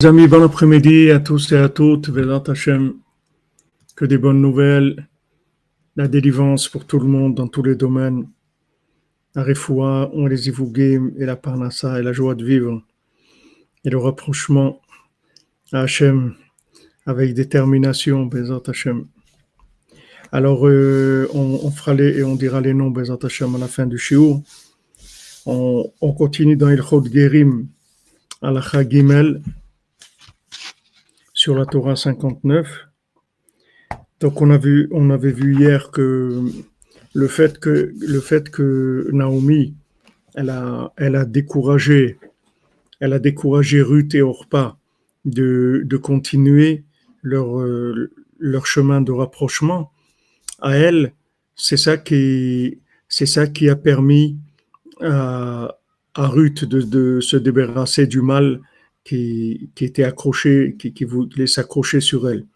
Les amis, bon après-midi à tous et à toutes. Que des bonnes nouvelles. La délivrance pour tout le monde dans tous les domaines. La refoua, on les et la parnassa et la joie de vivre. Et le rapprochement à Hachem avec détermination, Bezat Hachem. Alors, euh, on, fera les, et on dira les noms, Bezat Hachem, à la fin du shiur. On, on continue dans Il Chod Gerim, à la Gimel sur la Torah 59. Donc on a vu, on avait vu hier que le fait que le fait que Naomi, elle a, elle a découragé, elle a découragé Ruth et Orpa de, de continuer leur leur chemin de rapprochement. À elle, c'est ça qui c'est ça qui a permis à, à Ruth de, de se débarrasser du mal qui, était accroché, qui, voulait s'accrocher sur elle.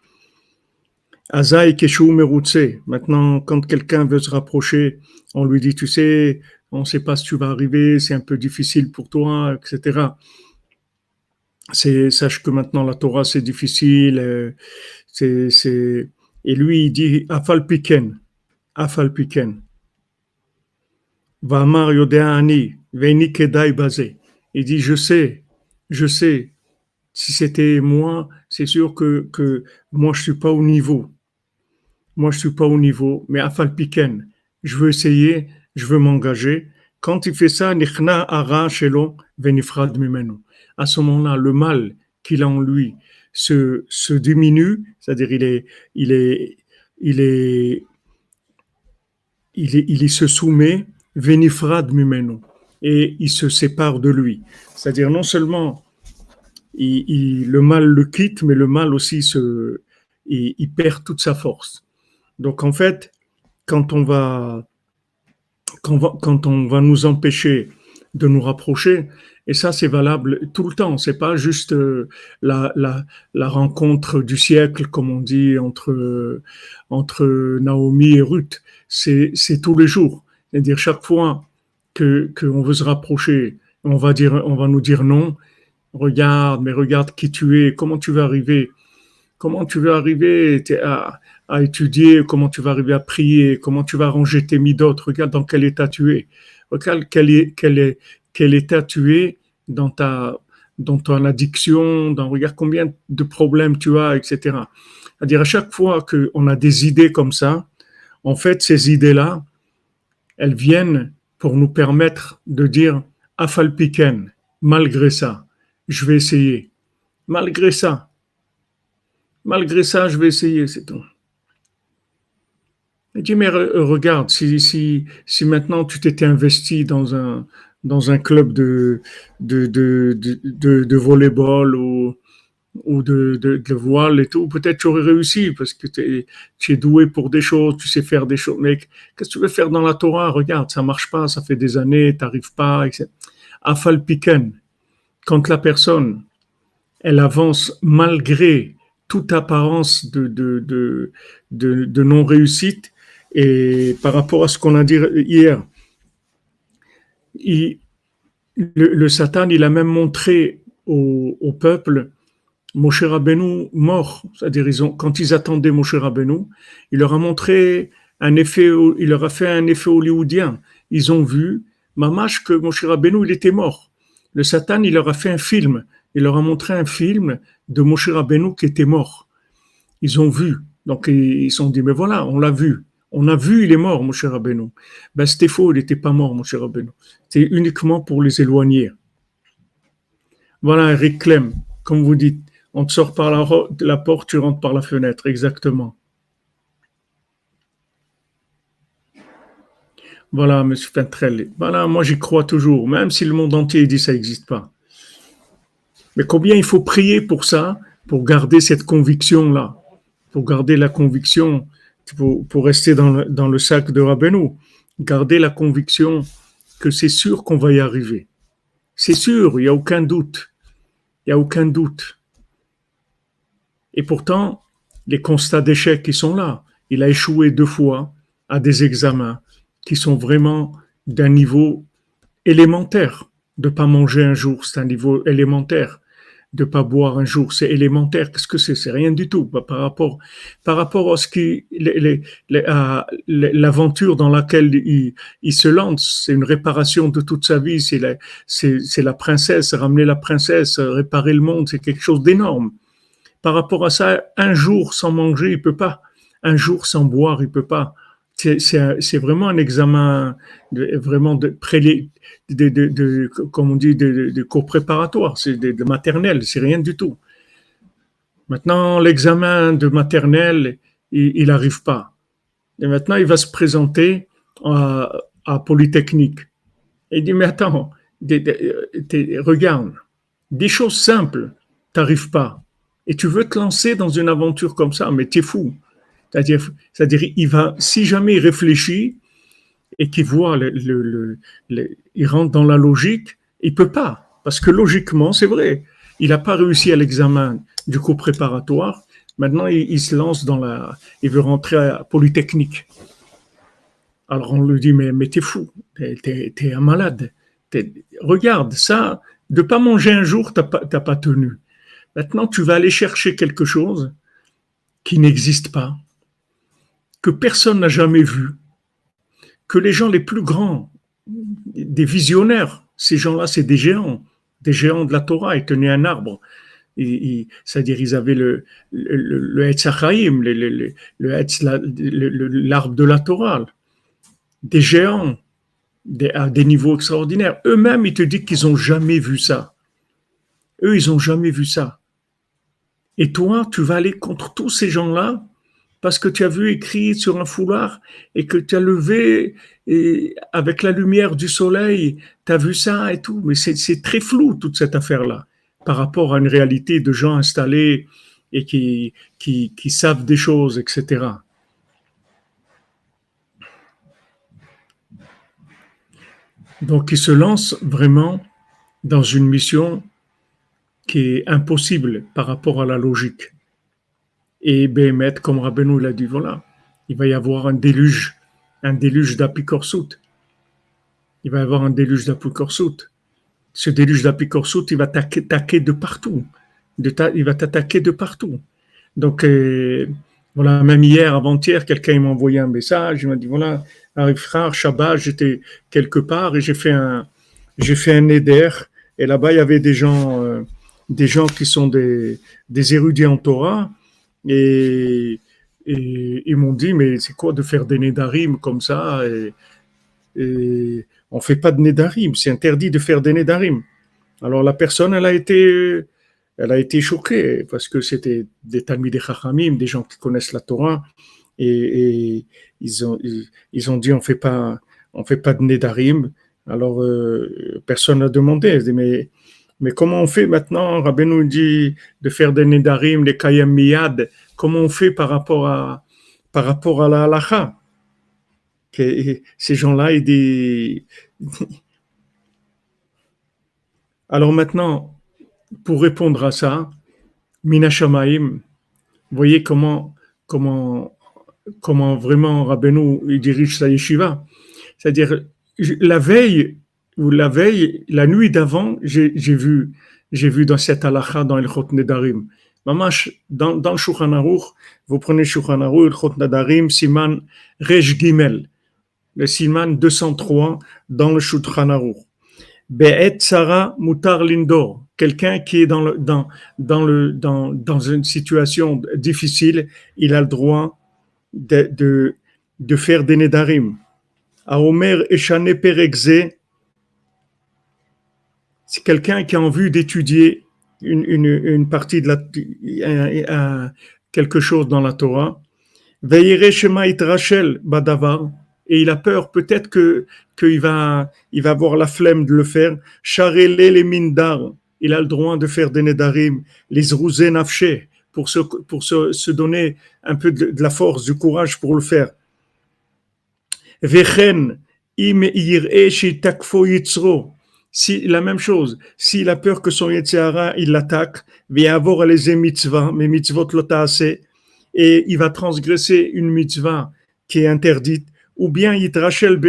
Azaï Keshu Merutse. Maintenant, quand quelqu'un veut se rapprocher, on lui dit, tu sais, on ne sait pas si tu vas arriver, c'est un peu difficile pour toi, etc. Sache que maintenant la Torah c'est difficile, euh, et lui il dit Afal Piken, Afal Piken. Vamar Yodeani, Veni Kedai Bazé. Il dit, je sais, je sais, si c'était moi, c'est sûr que, que moi, je suis pas au niveau. Moi, je suis pas au niveau, mais Afal Piken, je veux essayer, je veux m'engager. Quand il fait ça. À ce moment-là, le mal qu'il a en lui se, se diminue, c'est-à-dire il est, il est, il est, il est, il se soumet, Venifrad Mimenu, et il se sépare de lui. C'est-à-dire non seulement il, le mal le quitte, mais le mal aussi il, perd toute sa force. Donc en fait, quand on va, quand, on va nous empêcher de nous rapprocher, et ça c'est valable tout le temps, c'est pas juste euh, la, rencontre du siècle, comme on dit, entre, entre Naomi et Ruth, c'est tous les jours. C'est-à-dire chaque fois qu'on veut se rapprocher, on va dire, on va nous dire non, regarde, mais regarde qui tu es, comment tu vas arriver, comment tu vas arriver à, étudier, comment tu vas arriver à prier, comment tu vas ranger tes midotes, regarde dans quel état tu es, regarde quel état tu es dans ta, dans ton addiction, dans regarde combien de problèmes tu as, etc. C'est-à-dire à chaque fois qu'on a des idées comme ça, en fait, ces idées-là, elles viennent pour nous permettre de dire afalpiken, malgré ça je vais essayer. Malgré ça, malgré ça, je vais essayer, c'est tout. Il dit, mais regarde, si, si, si maintenant tu t'étais investi dans un, dans un club de, de, de, de, de volleyball ou, ou de, de, voile et tout, peut-être tu aurais réussi parce que tu es doué pour des choses, tu sais faire des choses. Mais qu'est-ce que tu veux faire dans la Torah? Regarde, ça marche pas, ça fait des années, tu n'arrives pas, etc. Afal piken, quand la personne, elle avance malgré toute apparence de, non-réussite, et par rapport à ce qu'on a dit hier, le, Satan, il a même montré au, peuple Moshe Rabbeinu mort. C'est-à-dire, ils ont, quand ils attendaient Moshe Rabbeinu, il leur a montré un effet, il leur a fait un effet hollywoodien. Ils ont vu, mamache, que Moshe Rabbeinu, il était mort le Satan, il leur a fait un film. Il leur a montré un film de Moshe Rabbeinu qui était mort. Ils ont vu. Donc, ils se sont dit, mais voilà, on l'a vu. On a vu, il est mort, Moshe Rabbeinu. Ben, c'était faux, il n'était pas mort, Moshe Rabbeinu. C'était uniquement pour les éloigner. Voilà, Eric Clem, comme vous dites, on te sort par la, la porte, tu rentres par la fenêtre, exactement. Voilà, M. Fentrell. Voilà, moi j'y crois toujours, même si le monde entier dit que ça n'existe pas. Mais combien il faut prier pour ça, pour garder cette conviction-là, pour garder la conviction, pour, rester dans le, sac de Rabbeinu, garder la conviction que c'est sûr qu'on va y arriver. C'est sûr, il n'y a aucun doute. Il n'y a aucun doute. Et pourtant, les constats d'échec qui sont là. Il a échoué deux fois à des examens qui sont vraiment d'un niveau élémentaire. De pas manger un jour, c'est un niveau élémentaire. de pas boire un jour, c'est élémentaire. Qu'est-ce que c'est? C'est rien du tout bah, par rapport par rapport à ce qui l'aventure dans laquelle il, il se lance. C'est une réparation de toute sa vie. C'est la c'est la princesse, ramener la princesse, réparer le monde. C'est quelque chose d'énorme. Par rapport à ça, un jour sans manger, il peut pas. Un jour sans boire, il peut pas c'est vraiment un examen de, vraiment de, de, comme on dit, de, cours préparatoire, c'est de, maternelle, c'est rien du tout. Maintenant, l'examen de maternelle, il n'arrive pas. Et maintenant, il va se présenter à, Polytechnique. Et il dit, mais attends, regarde, des choses simples, t'arrives pas. Et tu veux te lancer dans une aventure comme ça, mais tu es fou. C'est-à-dire, c'est-à-dire, il va, si jamais il réfléchit et qu'il voit, le, le, le, il rentre dans la logique, il peut pas, parce que logiquement, c'est vrai, il n'a pas réussi à l'examen du cours préparatoire. Maintenant, il, se lance dans la, il veut rentrer à Polytechnique. Alors on lui dit mais mais t'es fou, t'es es, un malade. regarde ça, de pas manger un jour, t'as pas pas tenu. Maintenant, tu vas aller chercher quelque chose qui n'existe pas que personne n'a jamais vu, que les gens les plus grands, des visionnaires, ces gens-là, c'est des géants, des géants de la Torah, ils tenaient un arbre. C'est-à-dire, ils avaient le, le, le, l'arbre de la Torah, des géants, à des niveaux extraordinaires. Eux-mêmes, ils te disent qu'ils n'ont jamais vu ça. Eux, ils n'ont jamais vu ça. Et toi, tu vas aller contre tous ces gens-là parce que tu as vu écrit sur un foulard et que tu as levé avec la lumière du soleil, tu as vu ça et tout. Mais c'est très flou toute cette affaire-là par rapport à une réalité de gens installés et qui savent des choses, etc. Donc, ils se lancent vraiment dans une mission qui est impossible par rapport à la logique. Et Béhémet, comme Rabbeinu l'a dit, voilà, il va y avoir un déluge, un déluge d'apicorsut. Il va y avoir un déluge d'apicorsut. Ce déluge d'apicorsut, il va t'attaquer de partout. De il va t'attaquer de partout. Donc, euh, voilà, même hier, avant-hier, quelqu'un m'a envoyé un message. Il m'a dit voilà, frère, Shabbat, j'étais quelque part et j'ai fait un, j'ai fait un éder. Et là-bas, il y avait des gens, euh, des gens qui sont des, des érudits en Torah et, ils m'ont dit, mais c'est quoi de faire des nédarim comme ça et, on fait pas de nédarim, c'est interdit de faire des nédarim. Alors la personne, elle a été, elle a été choquée parce que c'était des des chachamim, des gens qui connaissent la Torah, et, ils ont ils, ont dit on on fait pas de nédarim. Alors euh, personne n'a demandé, mais mais comment on fait maintenant Rabbi dit de faire des Nedarim, les Kayam Miyad? Comment on fait par rapport à, par rapport à la halacha? Que Ces gens-là, ils disent. Alors maintenant, pour répondre à ça, Mina Shamaim, voyez comment, comment, comment vraiment Rabbeinu il dirige sa yeshiva. C'est-à-dire, la veille, ou la veille, la nuit d'avant, j'ai vu, j'ai vu dans cette halakha, dans le Chot Nedarim. Mamash, dans, dans le vous prenez Shulchan Aruch, le Chot Nedarim, Siman Rej Gimel, le Siman 203 dans le Shulchan Aruch. Be'et Sarah Mutar Lindor, quelqu'un qui est dans, le, dans, dans, le, dans, dans une situation difficile, il a le droit de, de, faire des Nedarim. A Omer Eshane Perekze, c'est quelqu'un qui a envie d'étudier une, partie de la, quelque chose dans la Torah. Rachel Badavar, et il a peur peut-être que qu'il va il va avoir la flemme de le faire. Charele les il a le droit de faire des nedarim, les zrouzen nafshe, pour se donner un peu de, la force, du courage pour le faire. Vechen im takfo yitzro, si la même chose, s'il a peur que son Yetzirah, il l'attaque, avoir les mitzvah, mais mitzvot assez, et il va transgresser une mitzvah qui est interdite, ou bien il trachel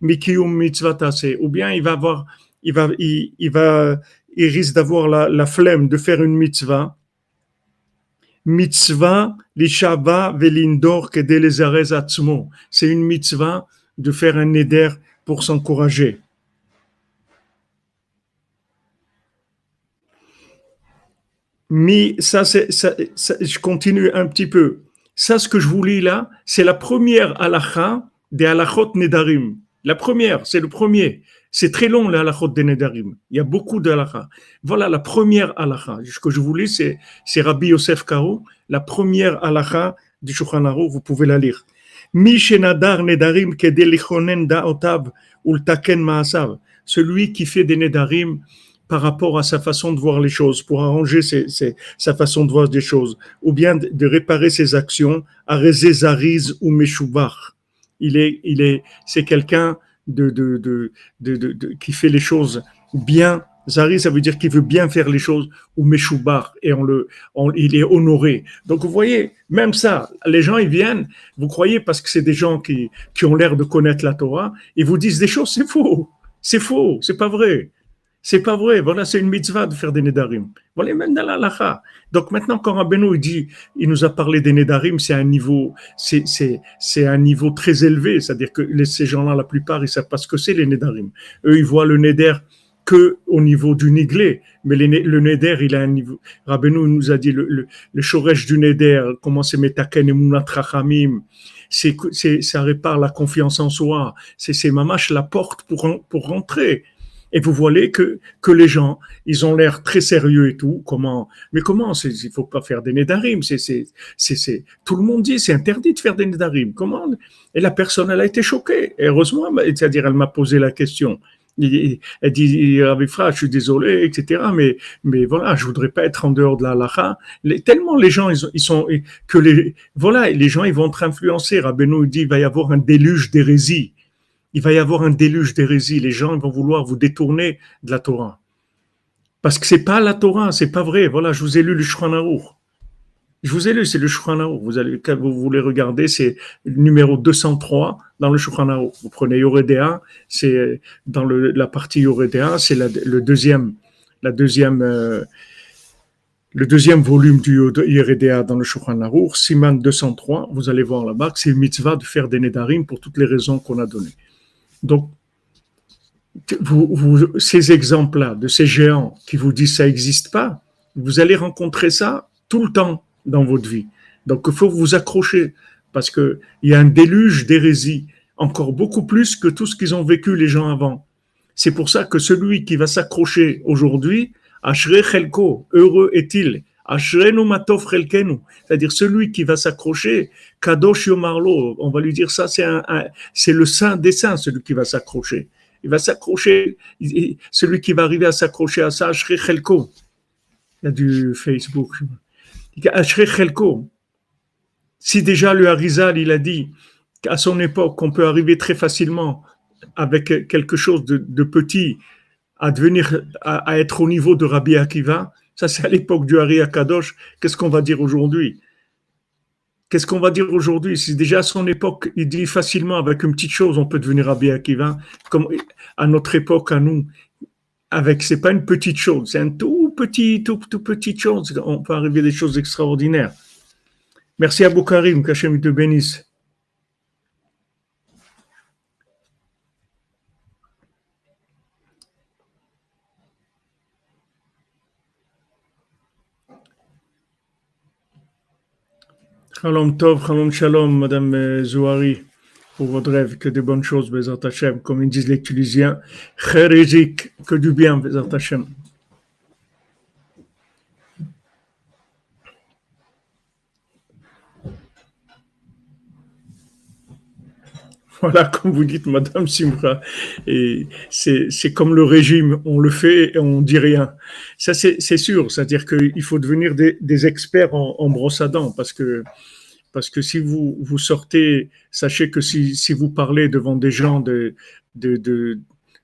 mikiyum mitzvah ou bien il va avoir, il va, il, va, il risque d'avoir la, flemme de faire une mitzvah. Mitzvah, l'ishava velindor atzmo. C'est une mitzvah de faire un neder pour s'encourager. Mais ça, c'est, je continue un petit peu. Ça, ce que je vous lis là, c'est la première halakha des halachot nedarim. La première, c'est le premier. C'est très long, la halachot des nedarim. Il y a beaucoup de Voilà la première halakha. Ce que je vous lis, c'est, c'est Rabbi Yosef Karo, la première halakha du Shulchan Vous pouvez la lire. Celui qui fait des nedarim par rapport à sa façon de voir les choses, pour arranger sa façon de voir des choses, ou bien de, réparer ses actions, à Zariz ou Meshubach. Il est, il est, c'est quelqu'un de, de, de, qui fait les choses bien. Zariz, ça veut dire qu'il veut bien faire les choses, ou Meshubach, et on le, il est honoré. Donc vous voyez, même ça, les gens ils viennent, vous croyez parce que c'est des gens qui, qui ont l'air de connaître la Torah, ils vous disent des choses, c'est faux, c'est faux, c'est pas vrai. C'est pas vrai. Voilà, c'est une mitzvah de faire des nedarim. Voilà, même dans Donc maintenant, quand Rabbeinu dit, il nous a parlé des nedarim, c'est un niveau, c'est, c'est, c'est un niveau très élevé. C'est-à-dire que ces gens-là, la plupart, ils savent pas ce que c'est les nedarim. Eux, ils voient le neder que au niveau du niglé. Mais le neder, il a un niveau. Rabbeinu nous a dit le, le, le du neder, comment c'est metaken et. C'est, c'est, ça répare la confiance en soi. C'est, c'est mamache la porte pour, pour rentrer. Et vous voyez que, que les gens, ils ont l'air très sérieux et tout. Comment Mais comment Il faut pas faire des nédarim. C'est, c'est, c'est, tout le monde dit c'est interdit de faire des nédarim. Comment Et la personne, elle a été choquée. Et heureusement, c'est-à-dire, elle m'a posé la question. Elle dit, avec frère, je suis désolé, etc. Mais, mais voilà, je voudrais pas être en dehors de la lacha. Tellement les gens, ils, sont, que les, voilà, les gens, ils vont être influencés. Rabbeinu dit, il va y avoir un déluge d'hérésie il va y avoir un déluge d'hérésie. Les gens vont vouloir vous détourner de la Torah. Parce que c'est pas la Torah, c'est pas vrai. Voilà, je vous ai lu le Shulchan Je vous ai lu, c'est le Shulchan Vous allez, vous voulez regarder, c'est le numéro 203 dans le Shulchan Vous prenez Yoredea, c'est dans la partie Yoredea, c'est le deuxième, euh, le deuxième volume du Yoredea dans le Shulchan Siman 203. Vous allez voir là-bas que c'est mitzvah de faire des nedarim pour toutes les raisons qu'on a données. Donc, ces exemples-là, de ces géants qui vous disent ça n'existe pas, vous allez rencontrer ça tout le temps dans votre vie. Donc, il faut vous accrocher parce qu'il y a un déluge d'hérésie, encore beaucoup plus que tout ce qu'ils ont vécu les gens avant. C'est pour ça que celui qui va s'accrocher aujourd'hui, Ashre Chelko, heureux est-il, c'est-à-dire celui qui va s'accrocher, Kadosh Yomarlo, on va lui dire ça, c'est un, c'est le saint des saints, celui qui va s'accrocher. Il va s'accrocher, celui qui va arriver à s'accrocher à ça, Chelko. Il y a du Facebook. Chelko. Si déjà le Harizal, il a dit qu'à son époque, on peut arriver très facilement avec quelque chose de, petit à devenir, à, être au niveau de Rabbi Akiva, ça, c'est à l'époque du Hari Akadosh. Qu'est-ce qu'on va dire aujourd'hui? Qu'est-ce qu'on va dire aujourd'hui? Si déjà à son époque, il dit facilement avec une petite chose, on peut devenir Rabbi Akiva, comme à notre époque, à nous, avec, c'est pas une petite chose, c'est un tout petit, tout, tout petite chose. On peut arriver à des choses extraordinaires. Merci à Karim, qu'Hachem te bénisse. Shalom Tov, Shalom Shalom, Madame euh, Zouari, pour votre rêve, que de bonnes choses, Bézat Hashem, comme ils disent les Tunisiens, que du bien, Bézat Hashem. Voilà, comme vous dites, Madame Simra, et c'est comme le régime, on le fait et on dit rien. Ça, c'est sûr, c'est-à-dire qu'il faut devenir des, experts en, en, brosse à dents, parce que, parce que si vous, vous sortez, sachez que si, si vous parlez devant des gens de, de, de,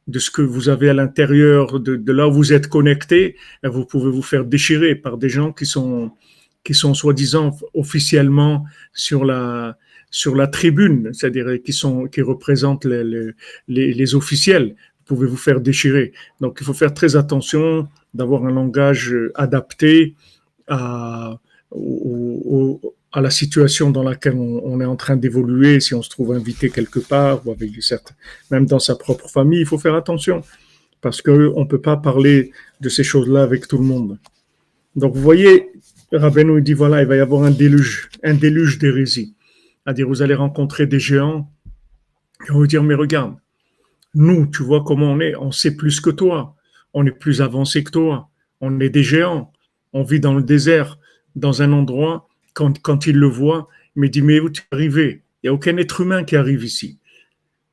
de ce que vous avez à l'intérieur, de, de là où vous êtes connecté, vous pouvez vous faire déchirer par des gens qui sont, qui sont soi-disant officiellement sur la, sur la tribune, c'est-à-dire qui sont qui représentent les, les, officiels. Vous pouvez vous faire déchirer. Donc il faut faire très attention d'avoir un langage adapté à, à la situation dans laquelle on, est en train d'évoluer, si on se trouve invité quelque part, ou avec certains, même dans sa propre famille, il faut faire attention, parce qu'on ne peut pas parler de ces choses-là avec tout le monde. Donc vous voyez, Rabbeinu dit, voilà, il va y avoir un déluge, un déluge d'hérésie. C'est-à-dire, vous allez rencontrer des géants, et vous dire, mais regarde, nous, tu vois comment on est, on sait plus que toi, on est plus avancé que toi, on est des géants, on vit dans le désert, dans un endroit quand, quand il le voit, il me dit, mais où tu es arrivé? Il n'y a aucun être humain qui arrive ici.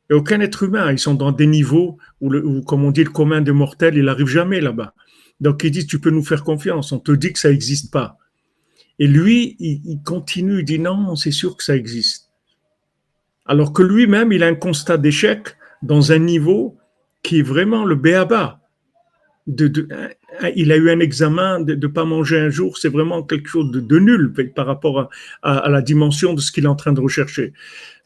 Il n'y a aucun être humain. Ils sont dans des niveaux où, comme on dit, le commun des mortels, il n'arrive jamais là-bas. Donc il dit, tu peux nous faire confiance. On te dit que ça n'existe pas. Et lui, il, continue, il dit, non, c'est sûr que ça existe. Alors que lui-même, il a un constat d'échec dans un niveau qui est vraiment le béaba. De, de, il a eu un examen de ne pas manger un jour, c'est vraiment quelque chose de, nul par rapport à, la dimension de ce qu'il est en train de rechercher.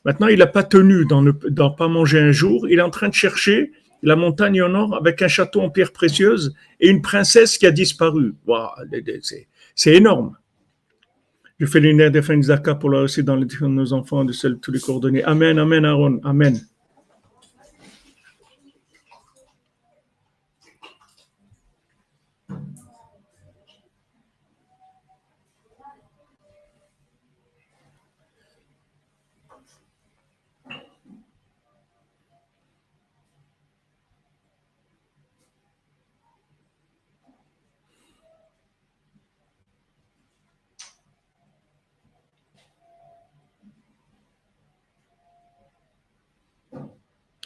Maintenant, il n'a pas tenu dans ne dans pas manger un jour, il est en train de chercher la montagne en or avec un château en pierre précieuse et une princesse qui a disparu. c'est énorme. Je fais l'unité de de pour là aussi dans les, nos enfants de tous les coordonnées. Amen, amen, Aaron, amen.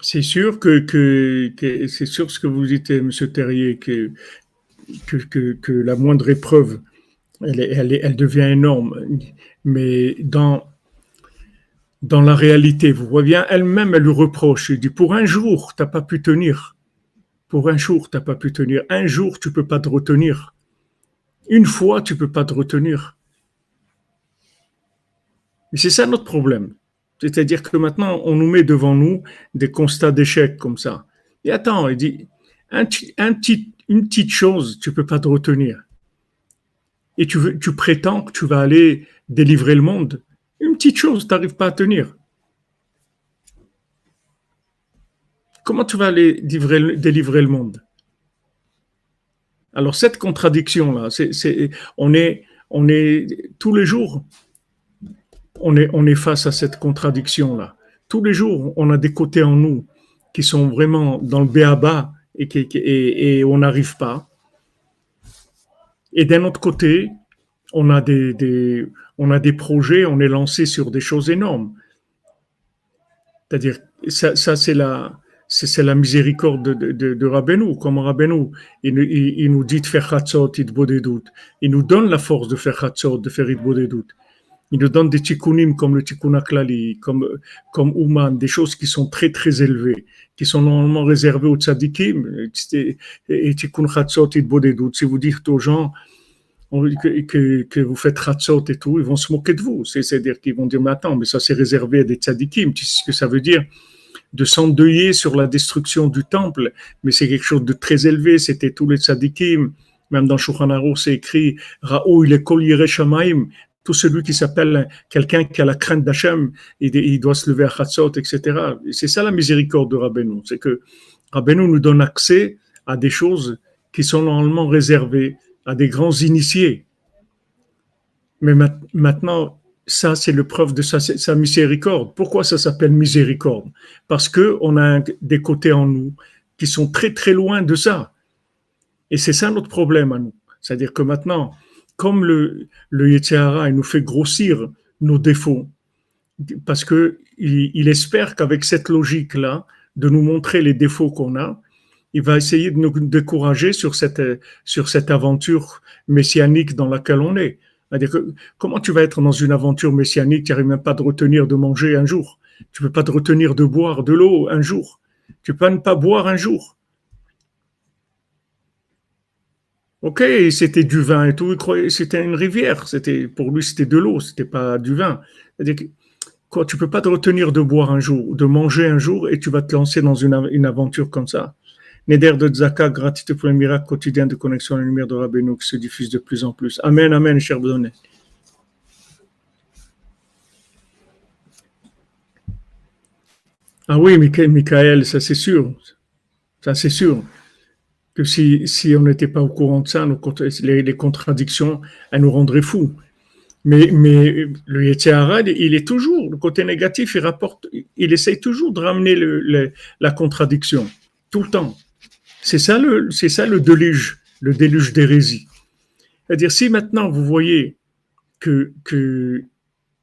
C'est sûr que, c'est sûr ce que vous dites, M. Terrier, que, la moindre épreuve, elle, devient énorme. Mais dans, la réalité, vous voyez elle-même, elle lui reproche. Elle dit, pour un jour, tu n'as pas pu tenir. Pour un jour, tu n'as pas pu tenir. Un jour, tu peux pas te retenir. Une fois, tu peux pas te retenir. Et c'est ça notre problème. C'est-à-dire que maintenant, on nous met devant nous des constats d'échec comme ça. Et attends, il dit, une petite chose, tu peux pas te retenir. Et tu, prétends que tu vas aller délivrer le monde. Une petite chose, tu n'arrives pas à tenir. Comment tu vas aller délivrer le monde? Alors cette contradiction-là, on est tous les jours on est, face à cette contradiction-là. Tous les jours, on a des côtés en nous qui sont vraiment dans le béaba et, qui, et, on n'arrive pas. Et d'un autre côté, on a des, on a des projets, on est lancé sur des choses énormes. C'est-à-dire, ça, c'est la, c'est la miséricorde de, de, Rabbeinu, comme Rabbeinu. Il, il, nous dit de faire chatzot, doutes. Il nous donne la force de faire chatzot, de faire doutes il nous donne des tikkunim comme le tikkun aklali, comme, comme Ouman, des choses qui sont très très élevées, qui sont normalement réservées aux tzadikim, et tikkun chatzot. Si vous dites aux gens que, que, vous faites chatzot et tout, ils vont se moquer de vous. C'est-à-dire qu'ils vont dire, mais attends, mais ça c'est réservé à des tzadikim. Tu sais ce que ça veut dire? de s'endeuiller sur la destruction du temple, mais c'est quelque chose de très élevé, c'était tous les tzadikim, même dans Shulchan c'est écrit Raou il est tout celui qui s'appelle quelqu'un qui a la crainte d'Hachem, il, doit se lever à Chatzot, etc. C'est ça la miséricorde de Rabbeinu, c'est que Rabbeinu nous donne accès à des choses qui sont normalement réservées à des grands initiés. Mais maintenant, ça, c'est le preuve de sa, miséricorde. Pourquoi ça s'appelle miséricorde? Parce que on a des côtés en nous qui sont très très loin de ça. Et c'est ça notre problème à nous. C'est-à-dire que maintenant, comme le, le il nous fait grossir nos défauts, parce que il, espère qu'avec cette logique-là, de nous montrer les défauts qu'on a, il va essayer de nous décourager sur cette, sur cette aventure messianique dans laquelle on est. Comment tu vas être dans une aventure messianique, tu n'arrives même pas de retenir de manger un jour. Tu ne peux pas te retenir de boire de l'eau un jour. Tu peux ne pas boire un jour. Ok, c'était du vin et tout, c'était une rivière. C'était pour lui c'était de l'eau, c'était pas du vin. quoi, tu peux pas te retenir de boire un jour, de manger un jour, et tu vas te lancer dans une, aventure comme ça. Neder de Tzaka, gratitude pour le miracle quotidien de connexion à la lumière de Rabbeinu qui se diffuse de plus en plus. Amen, Amen, cher Bonnet. Ah oui, Michael, ça c'est sûr. Ça c'est sûr. Que si, si on n'était pas au courant de ça, les, contradictions, elles nous rendraient fous. Mais, mais le Yetzirah, il est toujours, le côté négatif, il rapporte, il essaye toujours de ramener la contradiction, tout le temps. C'est ça le, c'est ça le déluge, le déluge d'hérésie. C'est-à-dire, si maintenant vous voyez que, que,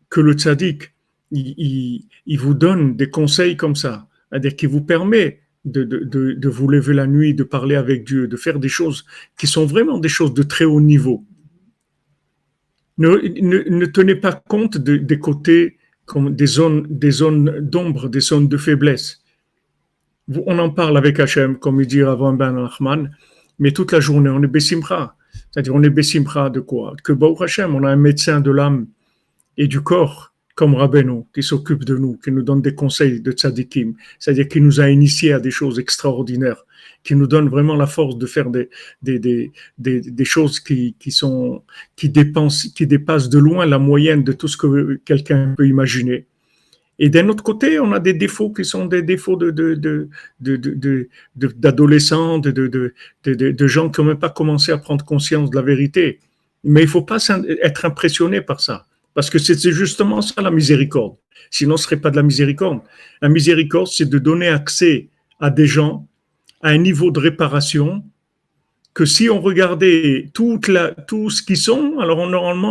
que le tzaddik, il, il, vous donne des conseils comme ça, c'est-à-dire qu'il vous permet de, de, de, vous lever la nuit, de parler avec Dieu, de faire des choses qui sont vraiment des choses de très haut niveau. Ne, ne, ne tenez pas compte des côtés comme des zones, des zones d'ombre, des zones de faiblesse. On en parle avec Hachem, comme il dit avant Ben Rahman, mais toute la journée, on est Bessimra. C'est-à-dire, on est Bessimra de quoi? Que Baruch Hachem, on a un médecin de l'âme et du corps comme Rabbeinu, qui s'occupe de nous, qui nous donne des conseils de tzadikim, c'est-à-dire qui nous a initiés à des choses extraordinaires, qui nous donne vraiment la force de faire des, choses qui, dépassent de loin la moyenne de tout ce que quelqu'un peut imaginer. Et d'un autre côté, on a des défauts qui sont des défauts d'adolescents, de, gens qui n'ont même pas commencé à prendre conscience de la vérité. Mais il ne faut pas être impressionné par ça. Parce que c'est justement ça la miséricorde. Sinon, ce serait pas de la miséricorde. La miséricorde, c'est de donner accès à des gens à un niveau de réparation que si on regardait tout ce qu'ils sont, alors normalement,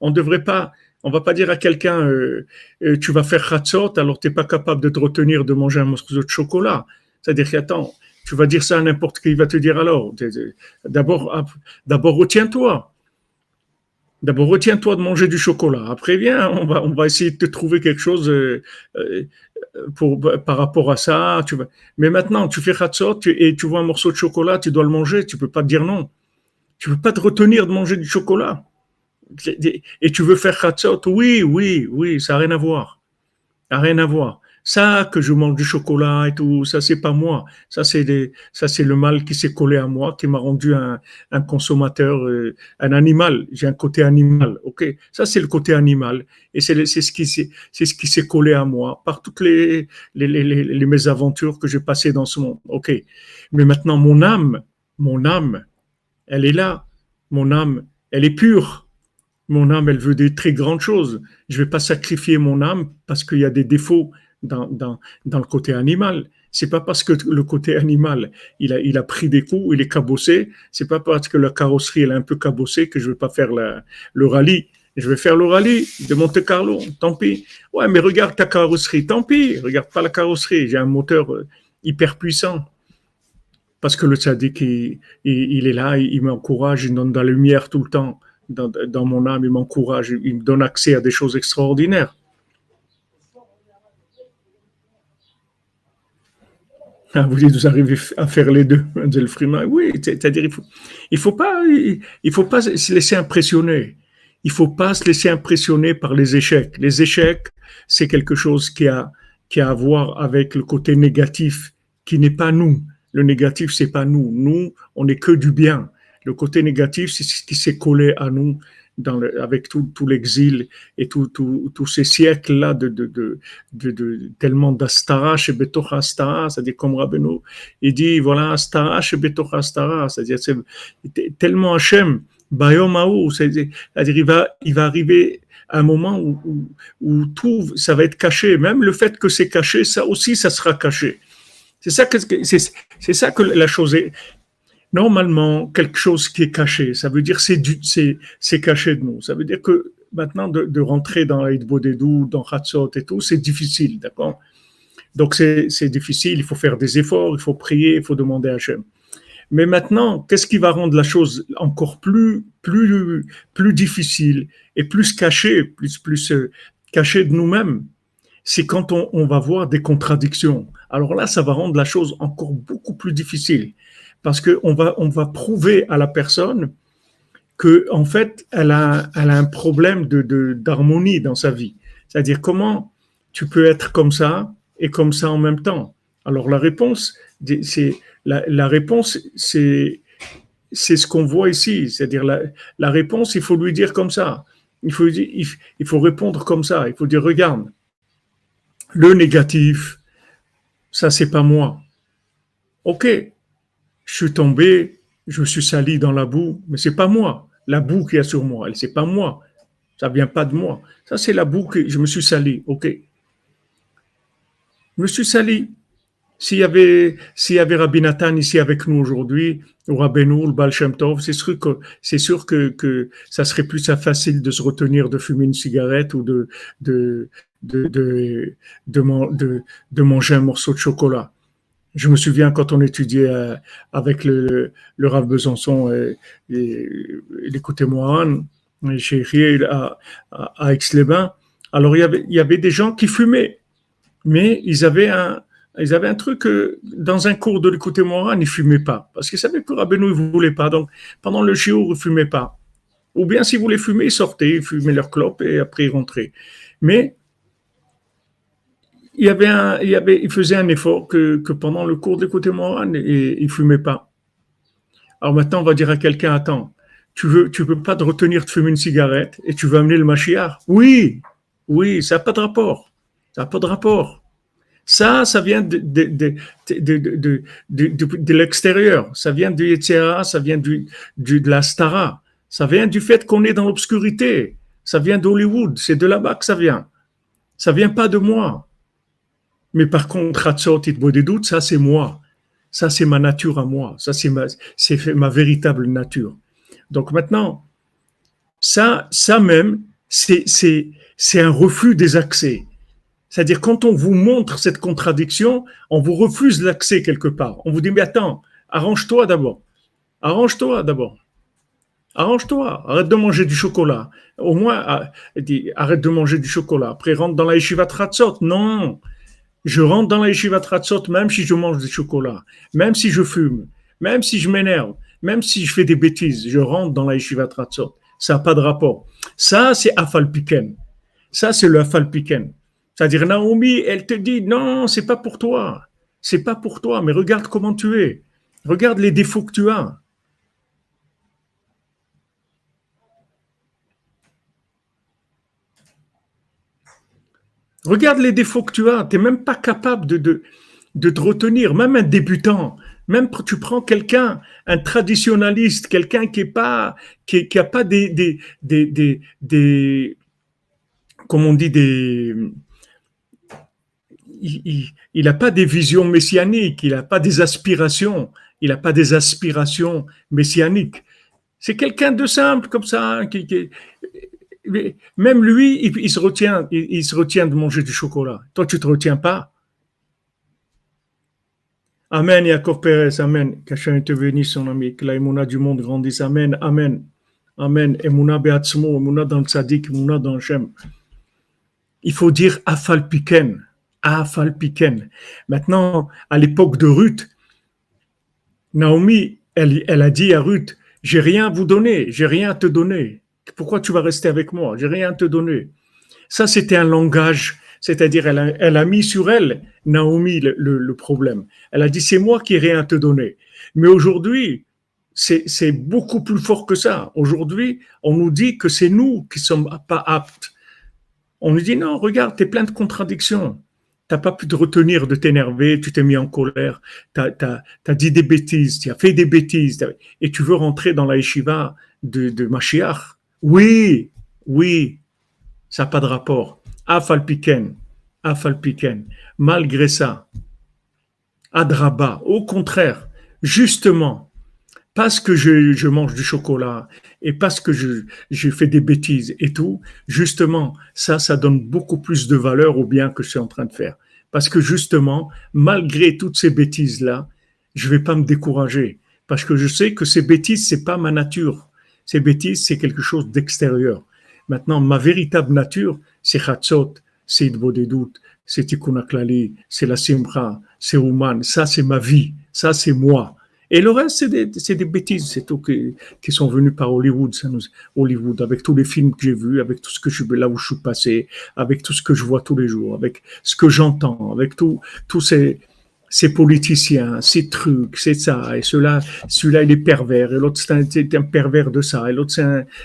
on ne devrait pas, on va pas dire à quelqu'un, euh, euh, tu vas faire khatsot, alors tu n'es pas capable de te retenir de manger un morceau de chocolat. C'est-à-dire qu'attends, tu vas dire ça à n'importe qui, il va te dire alors, d'abord, d'abord retiens-toi. D'abord, retiens-toi de manger du chocolat. Après, viens, on va, on essayer de te trouver quelque chose euh, euh, pour, par rapport à ça. Tu. Mais maintenant, tu fais khatsot et tu vois un morceau de chocolat, tu dois le manger. Tu peux pas te dire non. Tu peux pas te retenir de manger du chocolat. Et tu veux faire khatsot? Oui, oui, oui, ça n'a rien à voir. Ça rien à voir. Ça, que je mange du chocolat et tout, ça, c'est pas moi. Ça, c'est ça, c'est le mal qui s'est collé à moi, qui m'a rendu un, un consommateur, euh, un animal. J'ai un côté animal, ok? Ça, c'est le côté animal. Et c'est, ce qui c'est ce qui s'est collé à moi par toutes les, les, les, les, les mésaventures que j'ai passées dans ce monde, ok? Mais maintenant, mon âme, mon âme, elle est là. Mon âme, elle est pure. Mon âme, elle veut des très grandes choses. Je vais pas sacrifier mon âme parce qu'il y a des défauts dans, dans, dans le côté animal. C'est pas parce que le côté animal, il a, il a pris des coups, il est cabossé. C'est pas parce que la carrosserie elle est un peu cabossée que je vais pas faire le rallye. Je vais faire le rallye de Monte Carlo. Tant pis. Ouais, mais regarde ta carrosserie. Tant pis. Regarde pas la carrosserie. J'ai un moteur euh, hyper puissant. Parce que le tzaddik, il, il, est là, il, m'encourage, il donne de la lumière tout le temps dans, dans mon âme, il m'encourage, il me donne accès à des choses extraordinaires. Ah, vous dites, vous arrivez à faire les deux, Oui, c'est-à-dire, il faut, il faut pas, il faut pas se laisser impressionner. Il faut pas se laisser impressionner par les échecs. Les échecs, c'est quelque chose qui a, qui a à voir avec le côté négatif, qui n'est pas nous. Le négatif, c'est pas nous. Nous, on n'est que du bien. Le côté négatif, c'est ce qui s'est collé à nous avec tout, tout l'exil et tous ces siècles-là de, de, de, tellement d'Astara chez Betoch Astara, c'est-à-dire comme Rabbeinu, il dit voilà Astara chez Betoch Astara, c'est-à-dire c'est tellement Hachem, Bayom c'est-à-dire il va, il va arriver un moment où, où, où, tout ça va être caché, même le fait que c'est caché, ça aussi ça sera caché. C'est ça que c'est ça que la chose est normalement quelque chose qui est caché. Ça veut dire c'est c'est caché de nous. Ça veut dire que maintenant de, rentrer dans Eid Bodedou, dans Hatzot et tout, c'est difficile, d'accord? Donc c'est c'est difficile. Il faut faire des efforts, il faut prier, il faut demander à Hachem. Mais maintenant, qu'est-ce qui va rendre la chose encore plus plus plus difficile et plus cachée, plus plus euh, cachée de nous-mêmes? C'est quand on, on va voir des contradictions. Alors là, ça va rendre la chose encore beaucoup plus difficile parce qu'on va, on va prouver à la personne que en fait, elle a, elle a un problème de, d'harmonie dans sa vie. C'est-à-dire comment tu peux être comme ça et comme ça en même temps. Alors la réponse, c'est la, réponse, c'est c'est ce qu'on voit ici. C'est-à-dire la, la, réponse, il faut lui dire comme ça. Il faut, il, il faut répondre comme ça. Il faut dire, regarde, le négatif, ça c'est pas moi. Ok, je suis tombé, je suis sali dans la boue, mais c'est pas moi. La boue qui est sur moi, elle c'est pas moi. Ça vient pas de moi. Ça c'est la boue que je me suis sali. Ok. Je me suis sali. S'il y avait, y Rabbi Nathan ici avec nous aujourd'hui, ou Rabbeinu, le Tov, c'est sûr que, c'est sûr que, ça serait plus facile de se retenir de fumer une cigarette ou de, manger un morceau de chocolat. Je me souviens quand on étudiait euh, avec le, le Rav Besançon et, et, l'écouté Mohan, chez à, Aix-les-Bains. Alors il y, avait, des gens qui fumaient, mais ils avaient un, ils avaient un truc dans un cours de l'écouté Mohan, ils fumaient pas parce qu'ils savaient que Rabbeinu ne voulait pas. Donc pendant le shiur, ils fumaient pas. Ou bien s'ils voulaient fumer, ils sortaient, ils fumaient leur clope et après ils rentraient. Mais il il il faisait un effort que, pendant le cours d'écouter Moran, et, il fumait pas. Alors maintenant, on va dire à quelqu'un, attends, tu veux, tu peux pas te retenir de fumer une cigarette et tu veux amener le machiar Oui, oui, ça n'a pas de rapport. Ça n'a pas de rapport. Ça, ça vient de, de, de, de, de l'extérieur. Ça vient du Yetzera, ça vient du, de la Stara. Ça vient du fait qu'on est dans l'obscurité. Ça vient d'Hollywood. C'est de là-bas que ça vient. Ça vient pas de moi. Mais par contre, Hatzot des doutes, ça c'est moi. Ça c'est ma nature à moi. Ça c'est ma, véritable nature. Donc maintenant, ça, ça même, c'est un refus des accès. C'est-à-dire quand on vous montre cette contradiction, on vous refuse l'accès quelque part. On vous dit mais attends, arrange-toi d'abord. Arrange-toi d'abord. Arrange-toi, arrête de manger du chocolat. Au moins, ah, arrête de manger du chocolat. Après, rentre dans la yeshiva Tratzot. Non, je rentre dans la yeshiva même si je mange du chocolat, même si je fume, même si je m'énerve, même si je fais des bêtises, je rentre dans la yeshiva. Ça n'a pas de rapport. Ça, c'est Afalpiken. Ça, c'est le Afalpiken. C'est-à-dire, Naomi, elle te dit, non, c'est pas pour toi. C'est pas pour toi, mais regarde comment tu es. Regarde les défauts que tu as. Regarde les défauts que tu as. Tu n'es même pas capable de, de, de, te retenir. Même un débutant, même tu prends quelqu'un, un traditionnaliste, quelqu'un qui est pas, qui, a pas des, des, des, des, des comme on dit, des, il n'a pas des visions messianiques, il n'a pas des aspirations, il n'a pas des aspirations messianiques. C'est quelqu'un de simple comme ça, hein, qui, même lui, il, se retient, il, se retient de manger du chocolat. Toi, tu te retiens pas. Amen, Yaakov Pérez, Amen. Qu'Hachem te bénisse, son ami. Que l'aïmouna du monde grandisse. Amen, Amen. Amen. Emouna beatzmo, Emouna dans le Tzadik, Emouna dans le Shem. Il faut dire Afalpiken. Afalpiken. Maintenant, à l'époque de Ruth, Naomi, elle, elle a dit à Ruth, j'ai rien à vous donner, j'ai rien à te donner. Pourquoi tu vas rester avec moi? J'ai rien à te donner. Ça, c'était un langage, c'est-à-dire elle a, elle a, mis sur elle, Naomi, le, problème. Elle a dit, c'est moi qui ai rien à te donner. Mais aujourd'hui, c'est beaucoup plus fort que ça. Aujourd'hui, on nous dit que c'est nous qui sommes pas aptes. On nous dit, non, regarde, tu es plein de contradictions. T'as pas pu te retenir de t'énerver, tu t'es mis en colère, tu as, as, dit des bêtises, tu as fait des bêtises, et tu veux rentrer dans la yeshiva de, de Mashiach? Oui, oui, ça n'a pas de rapport. Afalpiken, Afalpiken. Malgré ça, Adraba, au contraire, justement, parce que je, mange du chocolat et parce que je, je, fais des bêtises et tout, justement, ça, ça donne beaucoup plus de valeur au bien que je suis en train de faire. Parce que justement, malgré toutes ces bêtises-là, je vais pas me décourager. Parce que je sais que ces bêtises, c'est pas ma nature. Ces bêtises, c'est quelque chose d'extérieur. Maintenant, ma véritable nature, c'est Chatzot, c'est Idbo des doutes, c'est Tikkun c'est la Simcha, c'est Ouman. Ça, c'est ma vie. Ça, c'est moi. Et le reste, c'est des, des, bêtises, c'est tout qui, qui, sont venus par Hollywood, ça nous, Hollywood, avec tous les films que j'ai vus, avec tout ce que je là où je suis passé, avec tout ce que je vois tous les jours, avec ce que j'entends, avec tout, tous ces, ces politiciens, ces trucs, c'est ça, et cela, celui-là il est pervers, et l'autre c'est un, pervers de ça, et l'autre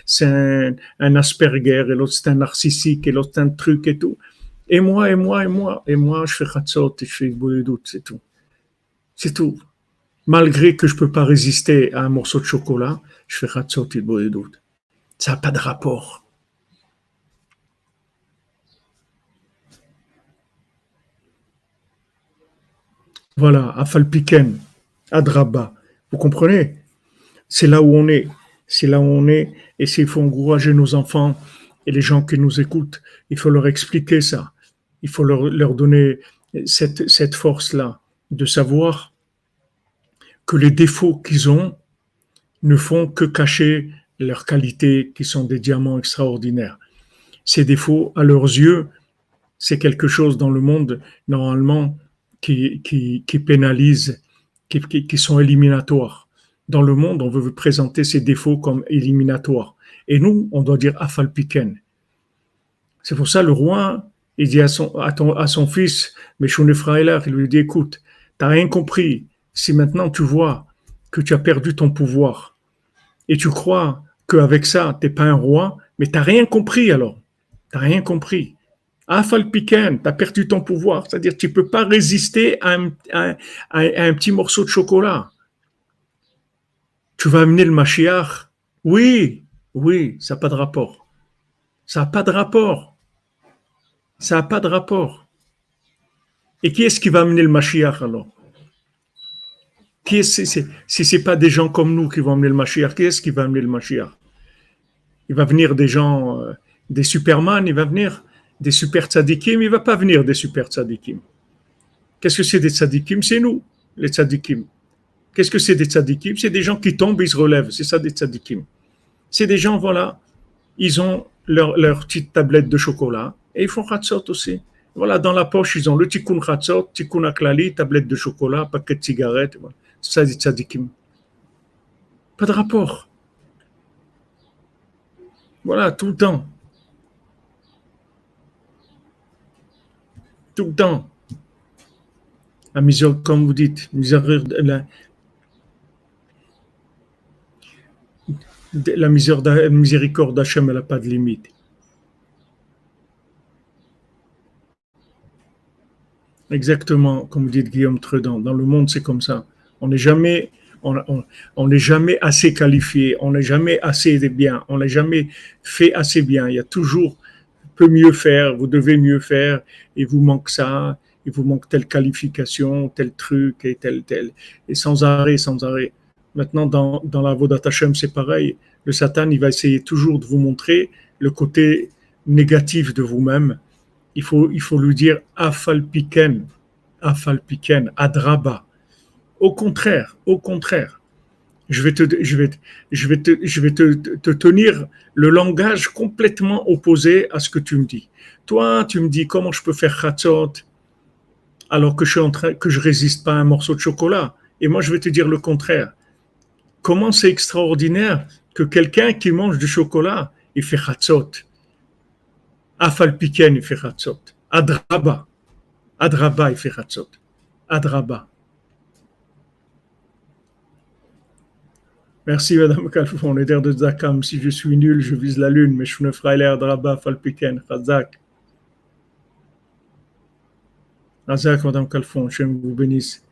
c'est un, un, Asperger, et l'autre c'est un narcissique, et l'autre c'est un truc et tout. Et moi, et moi, et moi, et moi, je fais khatsot, et je fais doute, c'est tout. C'est tout. Malgré que je peux pas résister à un morceau de chocolat, je fais khatsot et doute. Ça n'a pas de rapport. Voilà, Afalpiken, Adraba. Vous comprenez? C'est là où on est. C'est là où on est. Et s'il faut encourager nos enfants et les gens qui nous écoutent, il faut leur expliquer ça. Il faut leur, donner cette, cette force-là de savoir que les défauts qu'ils ont ne font que cacher leurs qualités qui sont des diamants extraordinaires. Ces défauts, à leurs yeux, c'est quelque chose dans le monde, normalement, qui, qui, pénalisent, qui, sont éliminatoires. Dans le monde, on veut présenter ces défauts comme éliminatoires. Et nous, on doit dire afalpiken. C'est pour ça le roi, il dit à son, fils, Meshunefraïler, il lui dit, écoute, tu n'as rien compris. Si maintenant tu vois que tu as perdu ton pouvoir et tu crois qu'avec ça, tu n'es pas un roi, mais tu n'as rien compris alors. Tu n'as rien compris. Afalpiken, tu as perdu ton pouvoir. C'est-à-dire tu ne peux pas résister à un, petit morceau de chocolat. Tu vas amener le Mashiach Oui, oui, ça n'a pas de rapport. Ça n'a pas de rapport. Ça n'a pas de rapport. Et qui est-ce qui va amener le Mashiach alors? Si ce n'est pas des gens comme nous qui vont amener le Mashiach, qui est-ce qui va amener le Mashiach Il va venir des gens, euh, des Superman, il va venir des super tzadikim, il ne va pas venir des super tzadikim. Qu'est-ce que c'est des tzadikim? C'est nous, les tzadikim. Qu'est-ce que c'est des tzadikim? C'est des gens qui tombent et se relèvent. C'est ça des tzadikim. C'est des gens, voilà, ils ont leur, petite tablette de chocolat et ils font khatsot aussi. Voilà, dans la poche, ils ont le tikkun khatsot, tikkun aklali, tablette de chocolat, paquet de cigarettes. C'est ça des tzadikim. Pas de rapport. Voilà, tout le temps. Tout le temps. La miséricorde, comme vous dites, la, la miséricorde d'Hachem, elle n'a pas de limite. Exactement, comme vous dites Guillaume Tredan, dans le monde c'est comme ça. On n'est jamais, on n'est jamais assez qualifié, on n'est jamais assez bien, on n'est jamais fait assez bien. Il y a toujours peut mieux faire, vous devez mieux faire, et vous manque ça, il vous manque telle qualification, tel truc, et tel, tel. Et sans arrêt, sans arrêt. Maintenant, dans, dans la Vodat c'est pareil. Le Satan, il va essayer toujours de vous montrer le côté négatif de vous-même. Il faut, il faut lui dire afalpiken, afalpiken, adraba. Au contraire, au contraire je vais te, je vais, je vais te, je vais te, te, tenir le langage complètement opposé à ce que tu me dis. Toi, tu me dis comment je peux faire khatzot alors que je suis que je résiste pas à un morceau de chocolat. Et moi, je vais te dire le contraire. Comment c'est extraordinaire que quelqu'un qui mange du chocolat, il fait khatzot. Afalpiken, il fait khatzot. Adraba. Adraba, il fait khatzot. Adraba. Merci, Madame. Les terres de Zakam. Si je suis nul, je vise la lune. Mais je suis frère Draba, Falpiken, Khazak. Khazak, Madame Kalfon. Je vous bénisse.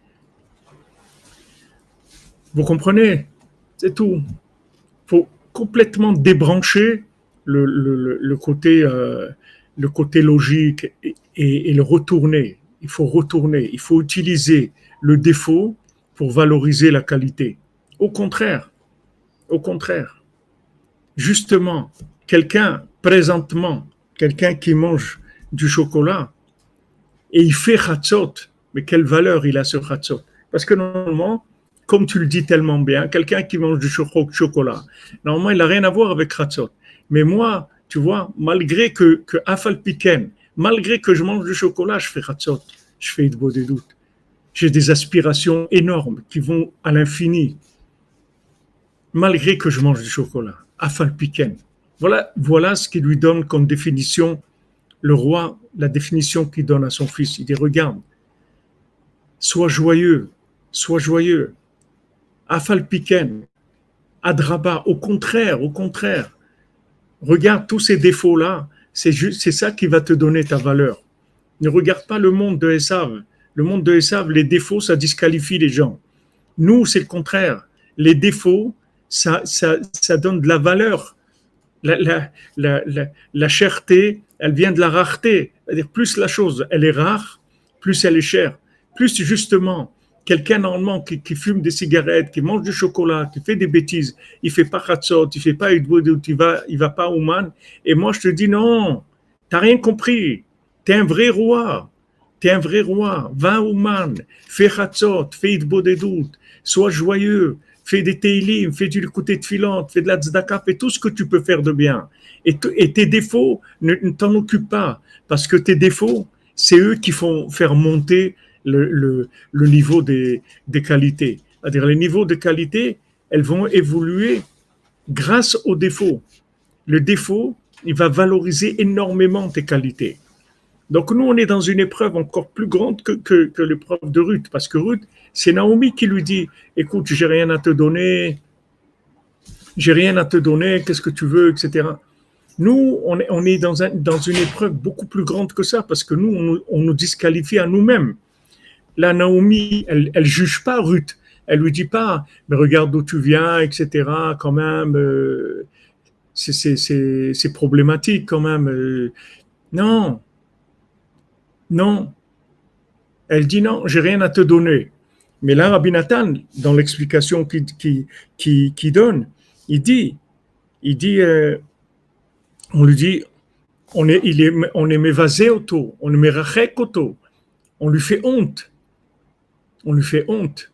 Vous comprenez? C'est tout. Il faut complètement débrancher le, euh, côté logique et le retourner. Il faut retourner. Il faut utiliser le défaut pour valoriser la qualité. Au contraire, au contraire. Justement, quelqu'un, présentement, quelqu'un qui mange du chocolat et il fait khatsot, mais quelle valeur il a ce khatsot Parce que normalement, comme tu le dis tellement bien, quelqu'un qui mange du chocolat, normalement, il n'a rien à voir avec khatsot. Mais moi, tu vois, malgré que, que afal piken, malgré que je mange du chocolat, je fais khatsot, je fais de des doutes. J'ai des aspirations énormes qui vont à l'infini malgré que je mange du chocolat. Afalpiken. Voilà, voilà ce qu'il lui donne comme définition, le roi, la définition qu'il donne à son fils. Il dit, regarde, sois joyeux, sois joyeux. Afalpiken, Adraba, au contraire, au contraire. Regarde tous ces défauts-là, c'est ça qui va te donner ta valeur. Ne regarde pas le monde de Esav. Le monde de Esav, les défauts, ça disqualifie les gens. Nous, c'est le contraire. Les défauts, ça, ça, ça donne de la valeur. La, la, la, la, cherté, elle vient de la rareté. C'est-à-dire, plus la chose, elle est rare, plus elle est chère. Plus justement, quelqu'un normalement qui, qui, fume des cigarettes, qui mange du chocolat, qui fait des bêtises, il fait pas khatsot, il fait pas il va, il va pas man. Et moi, je te dis non, t'as rien compris. T'es un vrai roi. T'es un vrai roi. Va man, fais khatsot, fais doutes, sois joyeux, fais des teilim, fais du côté de filante, fais de la tzedaka, fais tout ce que tu peux faire de bien. Et, tes défauts, ne, t'en occupe pas, parce que tes défauts, c'est eux qui font faire monter le, niveau des, qualités. C'est-à-dire les niveaux de qualité, elles vont évoluer grâce aux défauts. Le défaut, il va valoriser énormément tes qualités. Donc nous, on est dans une épreuve encore plus grande que l'épreuve de Ruth, parce que Ruth, c'est Naomi qui lui dit, écoute, j'ai rien à te donner, j'ai rien à te donner, qu'est-ce que tu veux, etc. Nous, on est, dans, un, dans une épreuve beaucoup plus grande que ça, parce que nous, on, nous disqualifie à nous-mêmes la Naomi, elle, elle juge pas Ruth. Elle lui dit pas, mais regarde d'où tu viens, etc. Quand même, euh, c'est problématique quand même. Euh. non, non. Elle dit non, j'ai rien à te donner. Mais là, Rabbi Nathan, dans l'explication qu'il qui, donne, il dit, il dit, euh, on lui dit, on est, il est, on est mévasé auto, on est merachek auto, on lui fait honte on lui fait honte.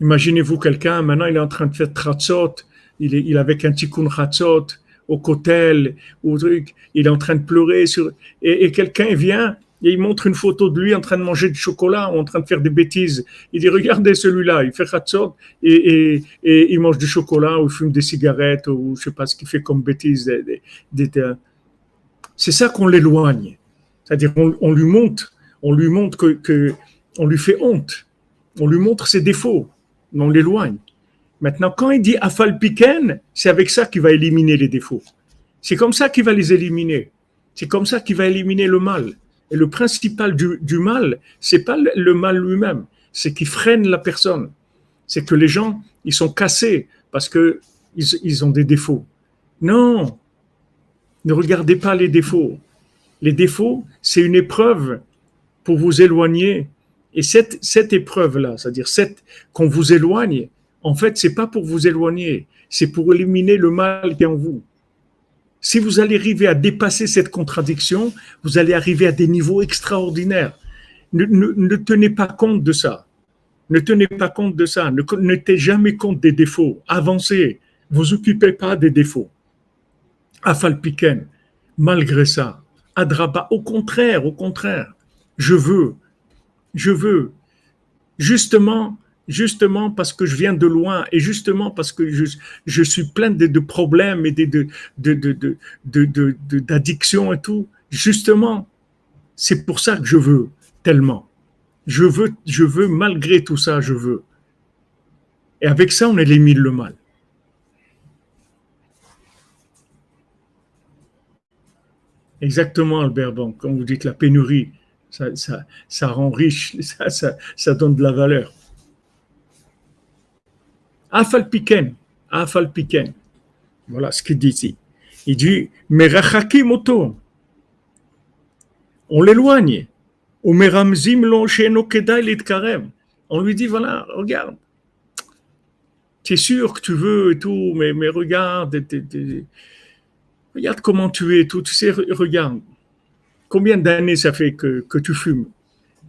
Imaginez-vous quelqu'un, maintenant il est en train de faire tratzot, il est, il avec un tikkun tratzot au cotel, ou truc, il est en train de pleurer sur, et, quelqu'un vient il montre une photo de lui en train de manger du chocolat ou en train de faire des bêtises. Il dit, regardez celui-là, il fait tratzot et, il mange du chocolat ou il fume des cigarettes ou je sais pas ce qu'il fait comme bêtises. C'est ça qu'on l'éloigne. C'est-à-dire, on, lui montre, on lui montre que, on lui fait honte on lui montre ses défauts, mais on l'éloigne. Maintenant, quand il dit afal piken, c'est avec ça qu'il va éliminer les défauts. C'est comme ça qu'il va les éliminer. C'est comme ça qu'il va éliminer le mal. Et le principal du, du mal, c'est pas le mal lui-même, c'est qu'il freine la personne. C'est que les gens, ils sont cassés parce que ils, ils ont des défauts. Non, ne regardez pas les défauts. Les défauts, c'est une épreuve pour vous éloigner et cette, cette épreuve-là, c'est-à-dire qu'on vous éloigne, en fait, c'est pas pour vous éloigner, c'est pour éliminer le mal qui est en vous. Si vous allez arriver à dépasser cette contradiction, vous allez arriver à des niveaux extraordinaires. Ne, ne, tenez pas compte de ça. Ne tenez pas compte de ça. Ne, ne tenez jamais compte des défauts. Avancez. Vous occupez pas des défauts. Afalpiken, malgré ça. Adraba, au contraire, au contraire. Je veux, je veux, justement, justement parce que je viens de loin et justement parce que je, suis plein de, problèmes et de, de, et tout, justement, c'est pour ça que je veux tellement. Je veux, je veux, malgré tout ça, je veux. Et avec ça, on élimine le mal. Exactement, Albert Bon, quand vous dites la pénurie, ça, rend riche, ça, donne de la valeur. Afal piken, afal piken. Voilà ce qu'il dit ici. Il dit, moto. On l'éloigne. On lui dit, voilà, regarde. Tu es sûr que tu veux et tout, mais, mais regarde, regarde comment tu es, tout, tu sais, regarde. Combien d'années ça fait que, tu fumes?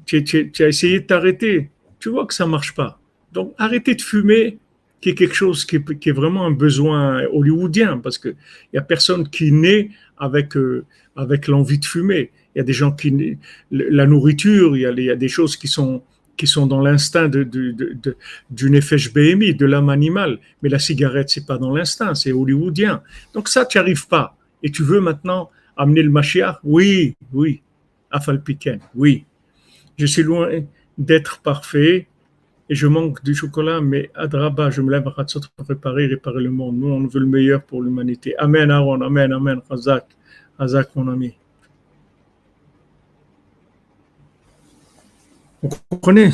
Tu, as essayé de t'arrêter. Tu vois que ça marche pas. Donc, arrêtez de fumer, qui est quelque chose qui est, vraiment un besoin hollywoodien, parce qu'il n'y a personne qui naît avec, euh, avec l'envie de fumer. Il y a des gens qui... La nourriture, il y a, des choses qui sont, qui sont dans l'instinct de, d'une BMI, de l'âme animale. Mais la cigarette, c'est pas dans l'instinct, c'est hollywoodien. Donc ça, tu n'y arrives pas. Et tu veux maintenant amener le Mashiach? Oui, oui. Afalpiken, oui. Je suis loin, d'être parfait et je manque du chocolat, mais Adraba, je me lève à réparer, réparer le monde. Nous, on veut le meilleur pour l'humanité. Amen, Aaron, Amen, Amen, Razak, Razak, mon ami. Vous comprenez?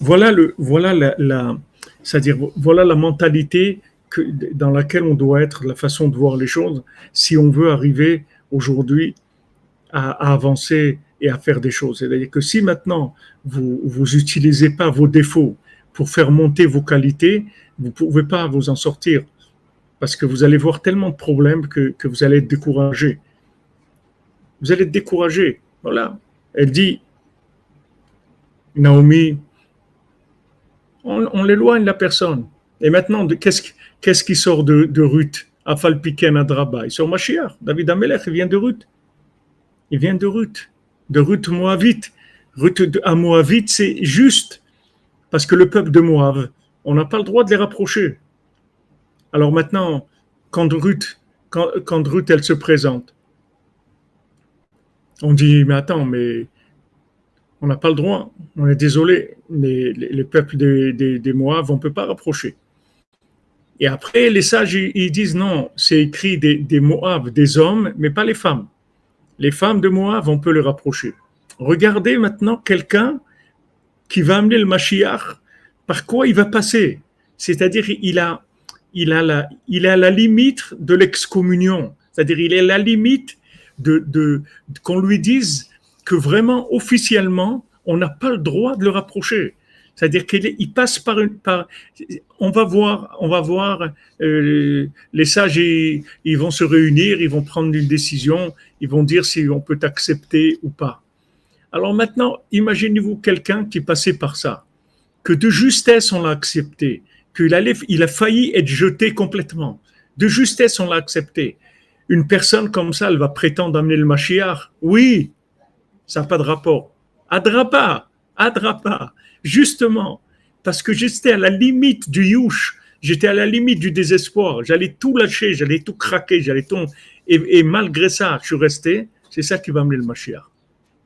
Voilà, le, voilà la, c'est-à-dire, voilà la mentalité que, dans laquelle on doit être, la façon de voir les choses, si on veut arriver aujourd'hui à, avancer et à faire des choses. C'est-à-dire que si maintenant vous vous utilisez pas vos défauts pour faire monter vos qualités, vous ne pouvez pas vous en sortir parce que vous allez voir tellement de problèmes que, que vous allez être découragé. Vous allez être découragé. Voilà. Elle dit, Naomi, on, l'éloigne la personne. Et maintenant, qu'est-ce qui sort de, de Ruth? Afalpiken Adraba Il sort Mashiach. David Amelech, il vient de Ruth. Il vient de Ruth, de Ruth Moabite. Ruth à c'est juste parce que le peuple de Moab, on n'a pas le droit de les rapprocher. Alors maintenant, quand Ruth, quand, elle se présente, on dit, mais attends, mais on n'a pas le droit, on est désolé, les, peuples des, des, on ne peut pas rapprocher. Et après, les sages, ils disent non, c'est écrit des, des des hommes, mais pas les femmes. Les femmes de Moab, on peut les rapprocher. Regardez maintenant quelqu'un qui va amener le Mashiach, par quoi il va passer C'est-à-dire, il a, il la, limite de l'excommunion. C'est-à-dire, il est la limite de qu'on lui dise que vraiment, officiellement, on n'a pas le droit de le rapprocher. C'est-à-dire qu'il passe par une. On va voir, euh, les sages, ils, vont se réunir, ils vont prendre une décision, ils vont dire si on peut accepter ou pas. Alors maintenant, imaginez-vous quelqu'un qui passait par ça, que de justesse on l'a accepté, qu'il il a failli être jeté complètement. De justesse on l'a accepté. Une personne comme ça, elle va prétendre amener le Mashiach. Oui, ça n'a pas de rapport. Adrapa, Adrapa, justement, parce que j'étais à la limite du yush, j'étais à la limite du désespoir, j'allais tout lâcher, j'allais tout craquer, j'allais tout. Et, malgré ça, je suis resté, c'est ça qui va amener le Mashiach.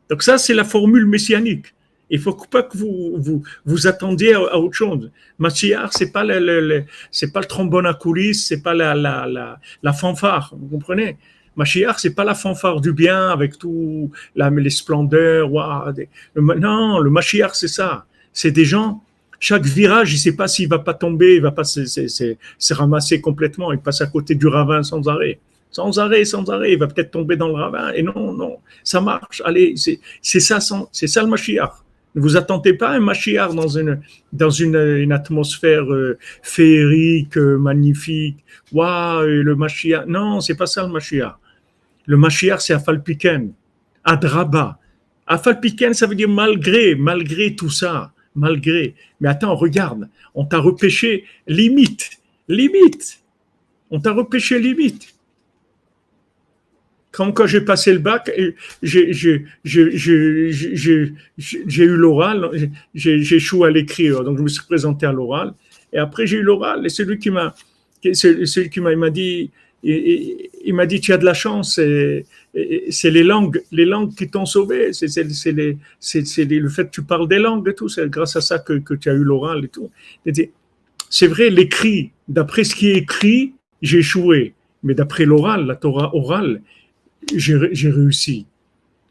Donc ça, c'est la formule messianique. Il faut pas que vous vous, vous attendiez à, autre chose. Mashiach, c'est pas le, c'est pas le trombone à coulisses, c'est pas la, la, la, fanfare, vous comprenez? Mashiach, c'est pas la fanfare du bien avec tout la, les splendeurs. non, le Mashiach, c'est ça. C'est des gens, chaque virage, il sait pas s'il va pas tomber, il va pas se, ramasser complètement, il passe à côté du ravin sans arrêt. Sans arrêt, sans arrêt, il va peut-être tomber dans le ravin. Et non, non, ça marche. Allez, c'est ça, c'est ça le Mashiach. Ne vous attendez pas à un Mashiach dans une, dans une, atmosphère euh, féerique, euh, magnifique. Waouh, le Mashiach. Non, c'est pas ça le Mashiach. Le Mashiach, c'est Afalpiken, Adraba. Afalpiken, ça veut dire malgré, malgré tout ça, malgré. Mais attends, regarde, on t'a repêché limite, limite. On t'a repêché limite. Quand, quand j'ai passé le bac, j'ai eu l'oral, j'ai échoué à l'écrire, donc je me suis présenté à l'oral. Et après, j'ai eu l'oral, et celui qui m'a, celui qui m'a dit, il m'a dit tu as de la chance, c'est les langues, les langues qui t'ont sauvé, c'est le fait que tu parles des langues et tout, c'est grâce à ça que, tu as eu l'oral et tout. C'est vrai, l'écrit, d'après ce qui est écrit, j'ai échoué, mais d'après l'oral, la Torah orale, j'ai réussi.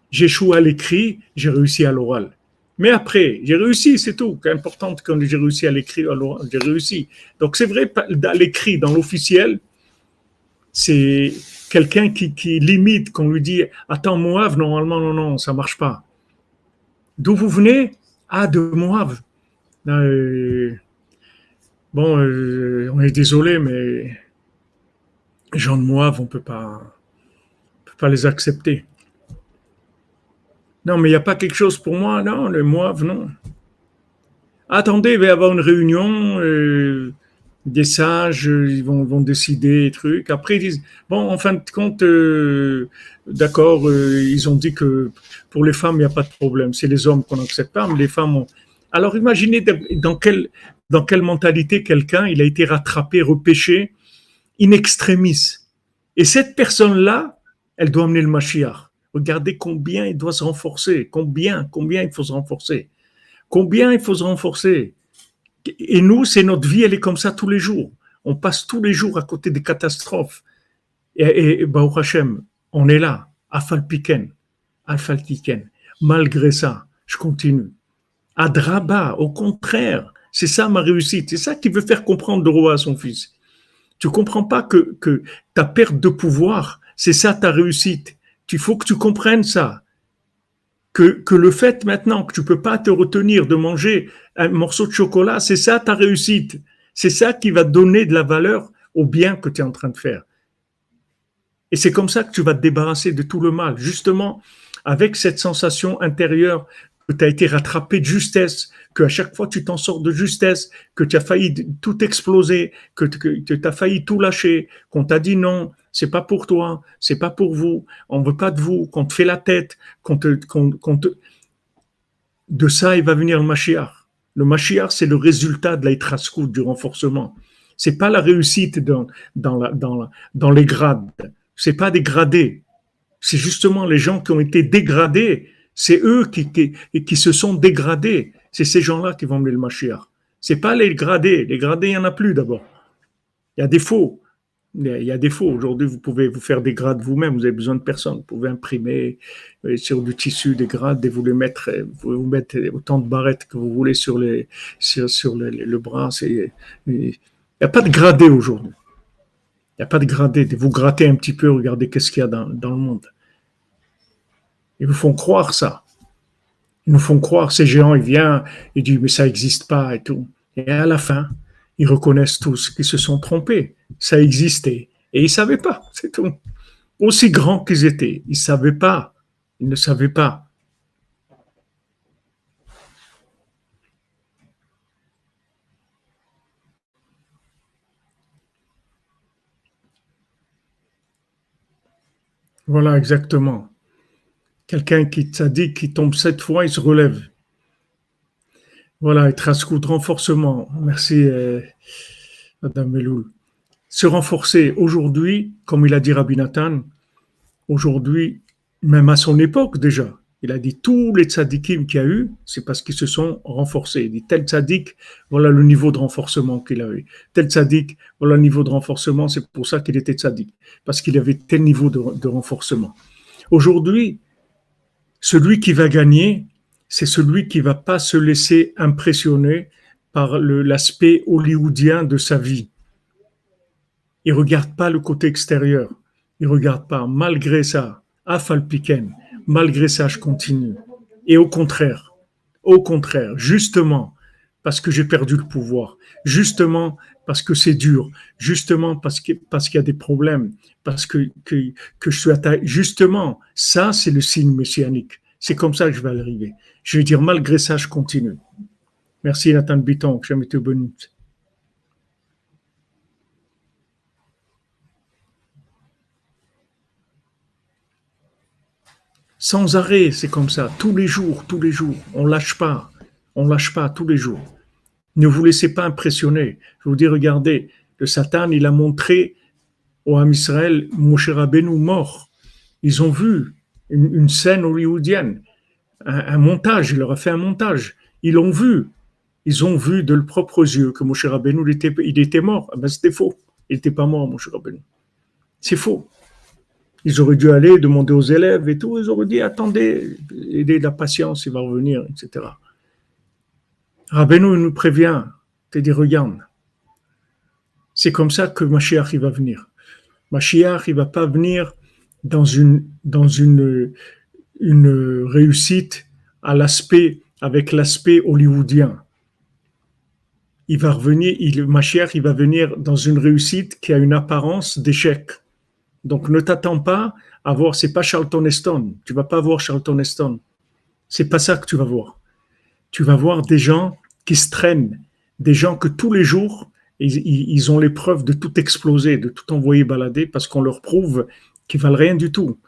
J'ai échoué à l'écrit, j'ai réussi à l'oral. Mais après, j'ai réussi, c'est tout. Important quand j'ai réussi à l'écrit, j'ai réussi. Donc c'est vrai, à l'écrit, dans l'officiel, c'est quelqu'un qui, limite, qu'on lui dit Attends, Moab, normalement, non, non, ça marche pas. D'où vous venez? Ah, de Moab. Euh, bon, euh, on est désolé, mais gens de Moab, on ne peut pas, peut pas les accepter. Non, mais il n'y a pas quelque chose pour moi? Non, le Moab, non. Attendez, il va y avoir une réunion. Euh, des sages, ils vont, décider des trucs. Après, ils disent, bon, en fin de compte, euh, d'accord, euh, ils ont dit que pour les femmes, il n'y a pas de problème. C'est les hommes qu'on n'accepte pas, mais les femmes ont... Alors imaginez dans quelle, dans quelle mentalité quelqu'un, il a été rattrapé, repêché, in extremis. Et cette personne-là, elle doit amener le Mashiach. Regardez combien il doit se renforcer, combien, combien il faut se renforcer Combien il faut se renforcer Et nous, c'est notre vie, elle est comme ça tous les jours. On passe tous les jours à côté des catastrophes. Et, et Baruch Hashem, on est là, Afalpiken, Afalpiken. Malgré ça, je continue. Adraba, au contraire, c'est ça ma réussite. C'est ça qui veut faire comprendre le roi à son fils. Tu comprends pas que, que ta perte de pouvoir, c'est ça ta réussite. Il faut que tu comprennes ça. Que, que le fait maintenant que tu peux pas te retenir de manger un morceau de chocolat, c'est ça ta réussite. C'est ça qui va donner de la valeur au bien que tu es en train de faire. Et c'est comme ça que tu vas te débarrasser de tout le mal, justement avec cette sensation intérieure que tu as été rattrapé de justesse, que à chaque fois tu t'en sors de justesse, que tu as failli tout exploser, que, tu as failli tout lâcher, qu'on t'a dit non, c'est pas pour toi, c'est pas pour vous, on veut pas de vous, qu'on te fait la tête, qu'on te, qu'on, te... De ça, il va venir le Mashiach. Le Mashiach, c'est le résultat de la du renforcement. C'est pas la réussite dans, dans, la, dans, dans les grades. C'est pas des gradés. C'est justement les gens qui ont été dégradés c'est eux qui, qui, se sont dégradés. C'est ces gens-là qui vont mener le Mashiach. C'est pas les gradés. Les gradés, il n'y en a plus d'abord. Il y a des faux. Il y a des faux. Aujourd'hui, vous pouvez vous faire des grades vous-même. Vous avez besoin de personne. Vous pouvez imprimer euh, sur du tissu des grades et vous les mettre, vous, vous autant de barrettes que vous voulez sur, les, sur, sur le bras. Il n'y a pas de gradé aujourd'hui. Il n'y a pas de gradé. Vous grattez un petit peu, regardez qu'est-ce qu'il y a dans, dans le monde. Ils nous font croire ça. Ils nous font croire, ces géants, ils viennent, ils disent, mais ça n'existe pas et tout. Et à la fin, ils reconnaissent tous qu'ils se sont trompés. Ça existait. Et ils ne savaient pas, c'est tout. Aussi grands qu'ils étaient, ils ne savaient pas. Ils ne savaient pas. Voilà, exactement. Quelqu'un qui t'a dit qu'il tombe sept fois, il se relève. Voilà, et de renforcement. Merci, euh, Madame Meloul. Se renforcer aujourd'hui, comme il a dit Rabbi Nathan, aujourd'hui, même à son époque déjà, il a dit tous les tzadikim qu'il y a eu, c'est parce qu'ils se sont renforcés. Il dit tel tzadik, voilà le niveau de renforcement qu'il a eu. Tel tzadik, voilà le niveau de renforcement, c'est pour ça qu'il était tzadik, parce qu'il avait tel niveau de renforcement. Aujourd'hui, celui qui va gagner, c'est celui qui va pas se laisser impressionner par l'aspect hollywoodien de sa vie. Il regarde pas le côté extérieur. Il regarde pas. Malgré ça, afalpiken, malgré ça, je continue. Et au contraire, au contraire, justement, parce que j'ai perdu le pouvoir, justement parce que c'est dur, justement parce que parce qu'il y a des problèmes, parce que, que, que je suis attaqué. Justement, ça, c'est le signe messianique. C'est comme ça que je vais arriver. Je vais dire, malgré ça, je continue. Merci Nathan Biton, que jamais été bonne. Sans arrêt, c'est comme ça, tous les jours, tous les jours. On lâche pas, on lâche pas tous les jours. Ne vous laissez pas impressionner. Je vous dis, regardez, le Satan, il a montré au Ham Israël Moshe Rabbeinu mort. Ils ont vu une, scène hollywoodienne, un, montage, il leur a fait un montage. Ils l'ont vu. Ils ont vu de leurs propres yeux que Moshe Rabbeinu, il était, il était mort. Ah ben, c'était faux. Il n'était pas mort, Moshe Rabbeinu. C'est faux. Ils auraient dû aller demander aux élèves et tout. Ils auraient dit attendez, aidez la patience, il va revenir, etc. Rabbeinu nous prévient. Il dit regarde, c'est comme ça que Mashiach va venir. Mashiach il va pas venir dans une, dans une, une réussite à l'aspect, avec l'aspect hollywoodien. Il va revenir, il, ma chère, il va venir dans une réussite qui a une apparence d'échec. Donc ne t'attends pas à voir, c'est pas Charlton Heston. Tu vas pas voir Charlton Heston. C'est pas ça que tu vas voir. Tu vas voir des gens qui se traînent, des gens que tous les jours, ils, ont l'épreuve de tout exploser, de tout envoyer balader parce qu'on leur prouve qui valent rien du tout.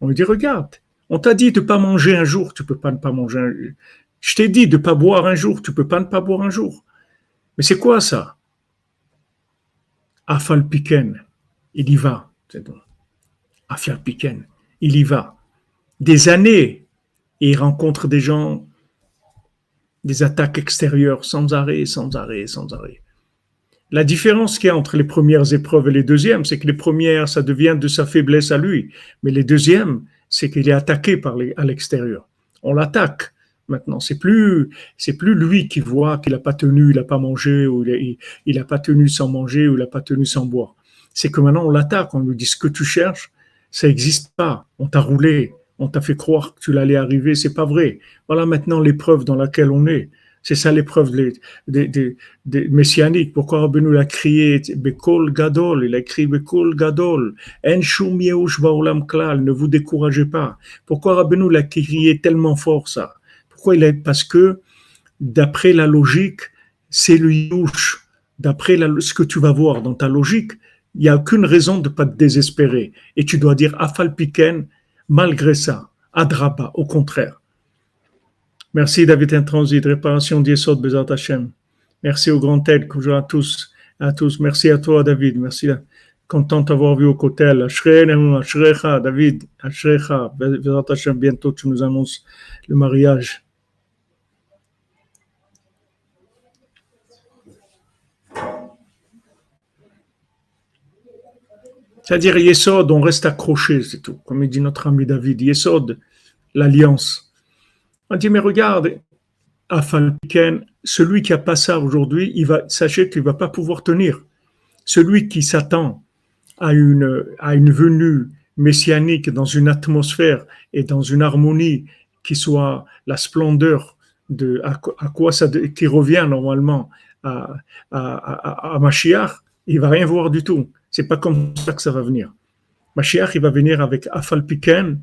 On lui dit, regarde, on t'a dit de ne pas manger un jour, tu peux pas ne pas manger un jour. Je t'ai dit de ne pas boire un jour, tu peux pas ne pas boire un jour. Mais c'est quoi ça? Afal Piken, il y va. Afal Piken, il y va. Des années, il rencontre des gens des attaques extérieures sans arrêt, sans arrêt, sans arrêt. La différence qu'il y a entre les premières épreuves et les deuxièmes, c'est que les premières, ça devient de sa faiblesse à lui. Mais les deuxièmes, c'est qu'il est attaqué par les, à l'extérieur. On l'attaque. Maintenant, c'est plus, c'est plus lui qui voit qu'il n'a pas tenu, il n'a pas mangé, ou il n'a pas tenu sans manger, ou il n'a pas tenu sans boire. C'est que maintenant on l'attaque, on lui dit ce que tu cherches, ça n'existe pas. On t'a roulé, on t'a fait croire que tu l'allais arriver, c'est pas vrai. Voilà maintenant l'épreuve dans laquelle on est. C'est ça l'épreuve des, messianiques. Pourquoi Rabbeinu l'a crié? Bekol Gadol, il a écrit Bekol Gadol, En Baolam Klal, ne vous découragez pas. Pourquoi Rabbeinu l'a crié tellement fort ça? Pourquoi il est Parce que d'après la logique, c'est le yush. D'après ce que tu vas voir dans ta logique, il n'y a aucune raison de ne pas te désespérer. Et tu dois dire Afal Piken, malgré ça, Adraba, au contraire. Merci David Intransit, réparation d'Yesod Bezat Hashem. Merci au grand aide, à tous, à tous. Merci à toi David, merci. Content d'avoir vu au Kotel. Ashrecha, David, Ashrecha, Bezat Hashem, bientôt tu nous annonces le mariage. C'est-à-dire, Yesod, on reste accroché, c'est tout. Comme dit notre ami David, Yesod, l'alliance. On dit, mais regarde, Afalpiken, celui qui a pas ça aujourd'hui, il va, sachez qu'il va pas pouvoir tenir. Celui qui s'attend à une, à une venue messianique dans une atmosphère et dans une harmonie qui soit la splendeur de à, quoi ça qui revient normalement à, à, à, à il va rien voir du tout. C'est pas comme ça que ça va venir. Mashiach, il va venir avec Afalpiken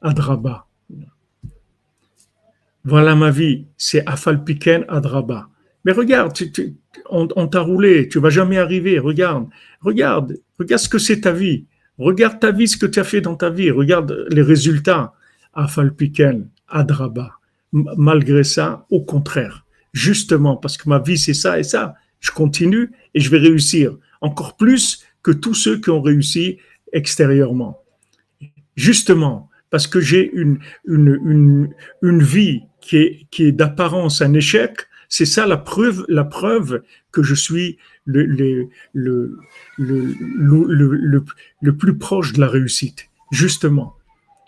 Adraba. Voilà ma vie, c'est Afalpiken Adraba. Mais regarde, on, t'a roulé, tu vas jamais arriver. Regarde, regarde, regarde ce que c'est ta vie. Regarde ta vie, ce que tu as fait dans ta vie. Regarde les résultats. Afalpiken Adraba. Malgré ça, au contraire, justement, parce que ma vie c'est ça et ça, je continue et je vais réussir encore plus que tous ceux qui ont réussi extérieurement. Justement, parce que j'ai une, une, une, vie qui est, qui est d'apparence un échec, c'est ça la preuve, la preuve que je suis le, le, le, le, le plus proche de la réussite. Justement,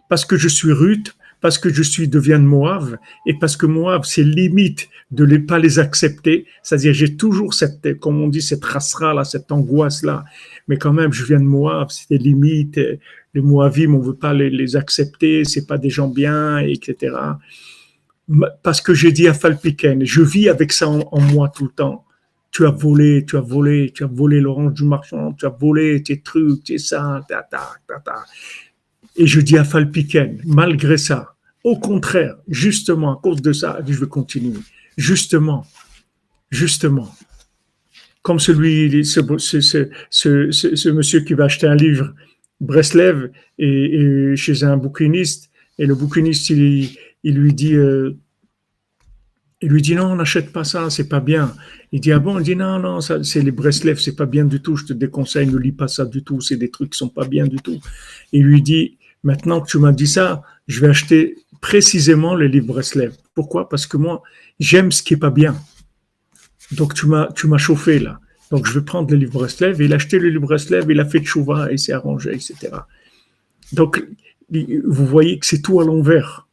parce que je suis rude, parce que je suis deviens de Moab et parce que Moab, c'est limite de ne pas les accepter. C'est-à-dire, j'ai toujours cette, comme on dit, cette race là, cette angoisse-là. Mais quand même, je viens de Moab, c'est des limites. Les Moabim, on veut pas les, les accepter, c'est pas des gens bien, etc. Parce que j'ai dit à Falpiken, je vis avec ça en, moi tout le temps tu as volé, tu as volé, tu as volé l'orange du marchand, tu as volé tes trucs, tes ça, ta, ta, ta, ta. Et je dis à Falpiken, malgré ça, au contraire, justement, à cause de ça, je vais continuer. Justement, justement. Comme celui, ce, monsieur qui va acheter un livre, Breslev, et, chez un bouquiniste, et le bouquiniste, il, lui dit, euh, il lui dit non, on n'achète pas ça, c'est pas bien. Il dit ah bon, il dit non, non, c'est les Breslev, c'est pas bien du tout, je te déconseille, ne lis pas ça du tout, c'est des trucs qui sont pas bien du tout. Il lui dit maintenant que tu m'as dit ça, je vais acheter précisément le livre Breslev. Pourquoi? Parce que moi, j'aime ce qui est pas bien. Donc tu m'as, chauffé là. Donc je vais prendre le livre Breslev. Il a acheté le livre Breslev, il a fait chouva, il s'est arrangé, etc. Donc vous voyez que c'est tout à l'envers.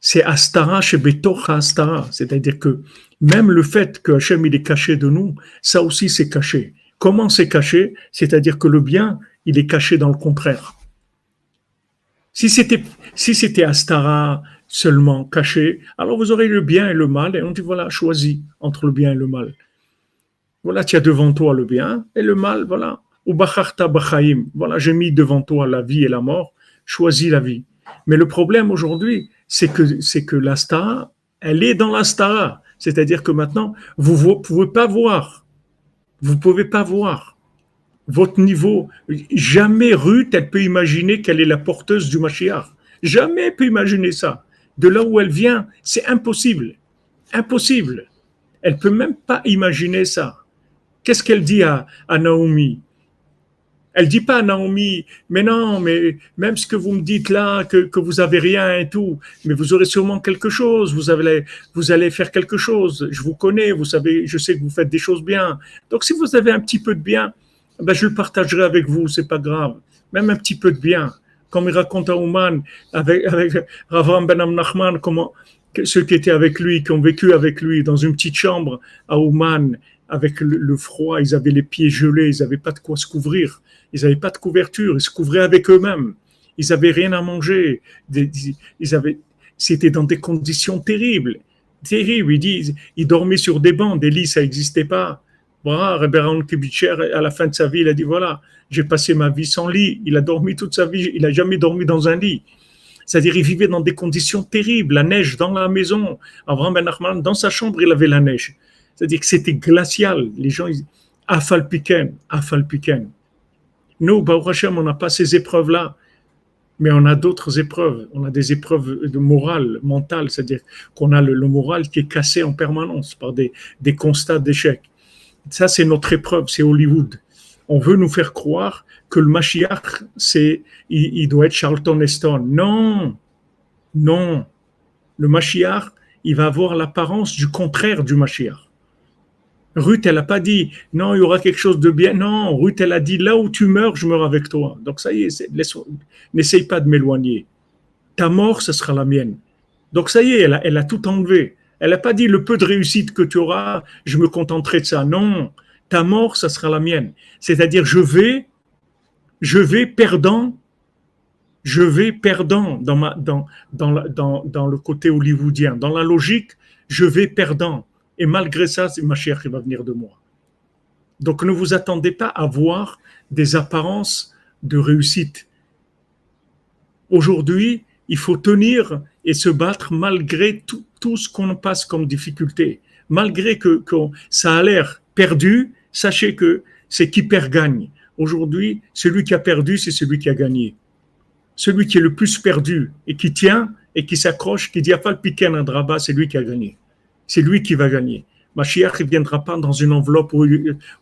C'est Astara chez Betocha Astara. C'est-à-dire que même le fait que Hachem il est caché de nous, ça aussi c'est caché. Comment c'est caché? C'est-à-dire que le bien, il est caché dans le contraire. Si c'était, Astara seulement caché, alors vous aurez le bien et le mal, et on dit voilà, choisis entre le bien et le mal. Voilà, tu as devant toi le bien et le mal, voilà. Ou bachaim, voilà, j'ai mis devant toi la vie et la mort, choisis la vie. Mais le problème aujourd'hui, c'est que, c'est que l'Astara, elle est dans l'Astara. C'est-à-dire que maintenant, vous ne pouvez pas voir. Vous ne pouvez pas voir votre niveau. Jamais Ruth, elle peut imaginer qu'elle est la porteuse du Mashiach. Jamais elle peut imaginer ça. De là où elle vient, c'est impossible. Impossible. Elle peut même pas imaginer ça. Qu'est-ce qu'elle dit à, à Naomi? Elle dit pas Naomi, mais non, mais même ce que vous me dites là, que, que vous avez rien et tout, mais vous aurez sûrement quelque chose, vous allez, vous allez faire quelque chose. Je vous connais, vous savez, je sais que vous faites des choses bien. Donc si vous avez un petit peu de bien, ben je le partagerai avec vous, c'est pas grave. Même un petit peu de bien. Comme il raconte à Ouman, avec, avec Ravam Ben Nachman, comment, ceux qui étaient avec lui, qui ont vécu avec lui dans une petite chambre à Ouman, avec le, froid, ils avaient les pieds gelés, ils n'avaient pas de quoi se couvrir, ils n'avaient pas de couverture, ils se couvraient avec eux-mêmes, ils n'avaient rien à manger, ils avaient, c'était dans des conditions terribles, terribles. Ils disent, ils dormaient sur des bancs, des lits, ça n'existait pas. Voilà, Rebberan Kibitcher, à la fin de sa vie, il a dit voilà, j'ai passé ma vie sans lit. Il a dormi toute sa vie, il n'a jamais dormi dans un lit. C'est-à-dire, il vivait dans des conditions terribles, la neige dans la maison. Abraham Ben Achman, dans sa chambre, il avait la neige. C'est-à-dire que c'était glacial. Les gens, ils, afalpiken, afalpiken. Nous, Baruch Hashem, on n'a pas ces épreuves-là, mais on a d'autres épreuves. On a des épreuves de morale, mentale, c'est-à-dire qu'on a le, moral qui est cassé en permanence par des constats d'échec. Ça, c'est notre épreuve, c'est Hollywood. On veut nous faire croire que le Mashiach, c'est, il, doit être Charlton Heston. Non, non. Le Mashiach, il va avoir l'apparence du contraire du Mashiach. Ruth, elle n'a pas dit non, il y aura quelque chose de bien. Non, Ruth, elle a dit là où tu meurs, je meurs avec toi. Donc ça y est, n'essaye pas de m'éloigner. Ta mort, ce sera la mienne. Donc ça y est, elle a, tout enlevé. Elle n'a pas dit le peu de réussite que tu auras, je me contenterai de ça. Non, ta mort, ça sera la mienne. C'est-à-dire, je vais, je vais perdant, je vais perdant dans, le côté hollywoodien. Dans la logique, je vais perdant. Et malgré ça, c'est ma chère qui va venir de moi. Donc ne vous attendez pas à voir des apparences de réussite. Aujourd'hui, il faut tenir et se battre malgré tout, ce qu'on passe comme difficulté. Malgré que, ça a l'air perdu, sachez que c'est qui perd gagne. Aujourd'hui, celui qui a perdu, c'est celui qui a gagné. Celui qui est le plus perdu et qui tient et qui s'accroche, qui dit à le piquer un draba, c'est lui qui a gagné c'est lui qui va gagner. Mashiach ne viendra pas dans une enveloppe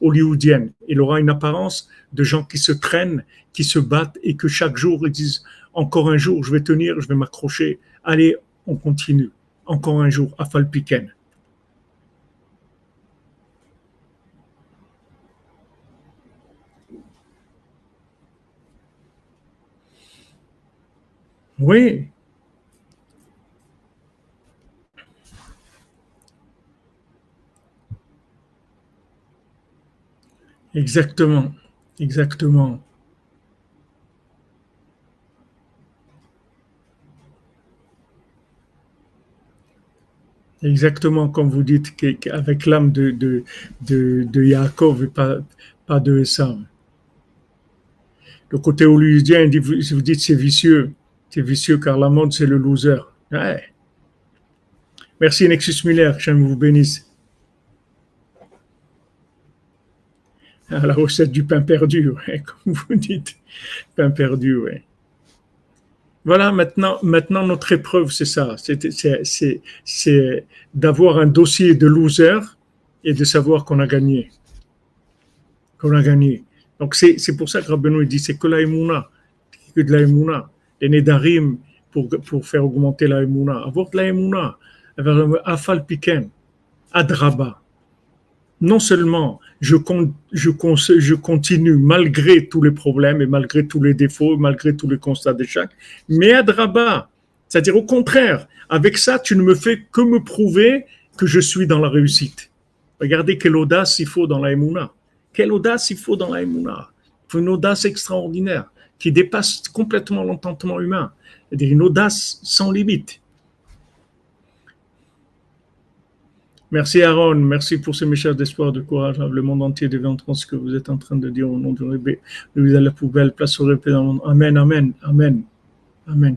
hollywoodienne. Il aura une apparence de gens qui se traînent, qui se battent et que chaque jour ils disent encore un jour, je vais tenir, je vais m'accrocher. Allez, on continue. Encore un jour, à Falpiken. Oui, Exactement, exactement. Exactement comme vous dites qu'avec l'âme de, de, de, Yaakov et pas, pas de Esau. Le côté hollywoodien, vous dites c'est vicieux, c'est vicieux car la mode c'est le loser. Merci Nexus Miller, que je vous bénisse. la recette du pain perdu, comme vous dites, pain perdu, ouais. Voilà, maintenant, maintenant notre épreuve, c'est ça, c'est d'avoir un dossier de loser et de savoir qu'on a gagné, qu'on a gagné. Donc c'est pour ça que Rabbeinu dit, c'est que la que de la les Nedarim pour, pour faire augmenter la avoir de la émouna, avoir afal piken, adraba. Non seulement je, continue malgré tous les problèmes et malgré tous les défauts, malgré tous les constats d'échec, mais à Draba, c'est-à-dire au contraire, avec ça, tu ne me fais que me prouver que je suis dans la réussite. Regardez quelle audace il faut dans la Emouna. Quelle audace il faut dans la Emouna. Il faut une audace extraordinaire qui dépasse complètement l'entendement humain. C'est-à-dire une audace sans limite. Merci Aaron, merci pour ce message d'espoir, de courage. Le monde entier devient entendre ce que vous êtes en train de dire au nom de Rébé. Lui à la poubelle, place au répé dans le monde. Amen, amen, amen, amen.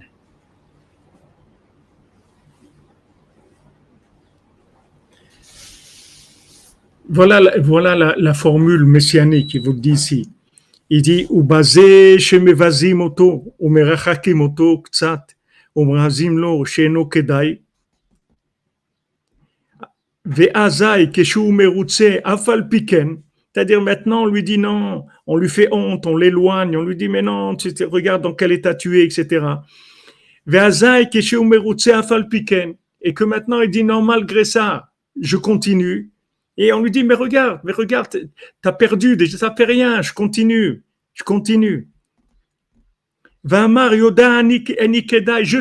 Voilà, voilà la, formule messianique qu'il vous dit ici. Il dit, ou basé chez mevazim oto, ou merachakim oto ktsat, lo, C'est-à-dire maintenant, on lui dit non, on lui fait honte, on l'éloigne, on lui dit mais non, tu, regarde dans quel état tu es, etc. Et que maintenant, il dit non, malgré ça, je continue. Et on lui dit mais regarde, mais regarde, tu as perdu, déjà ça fait rien, je continue, je continue. Je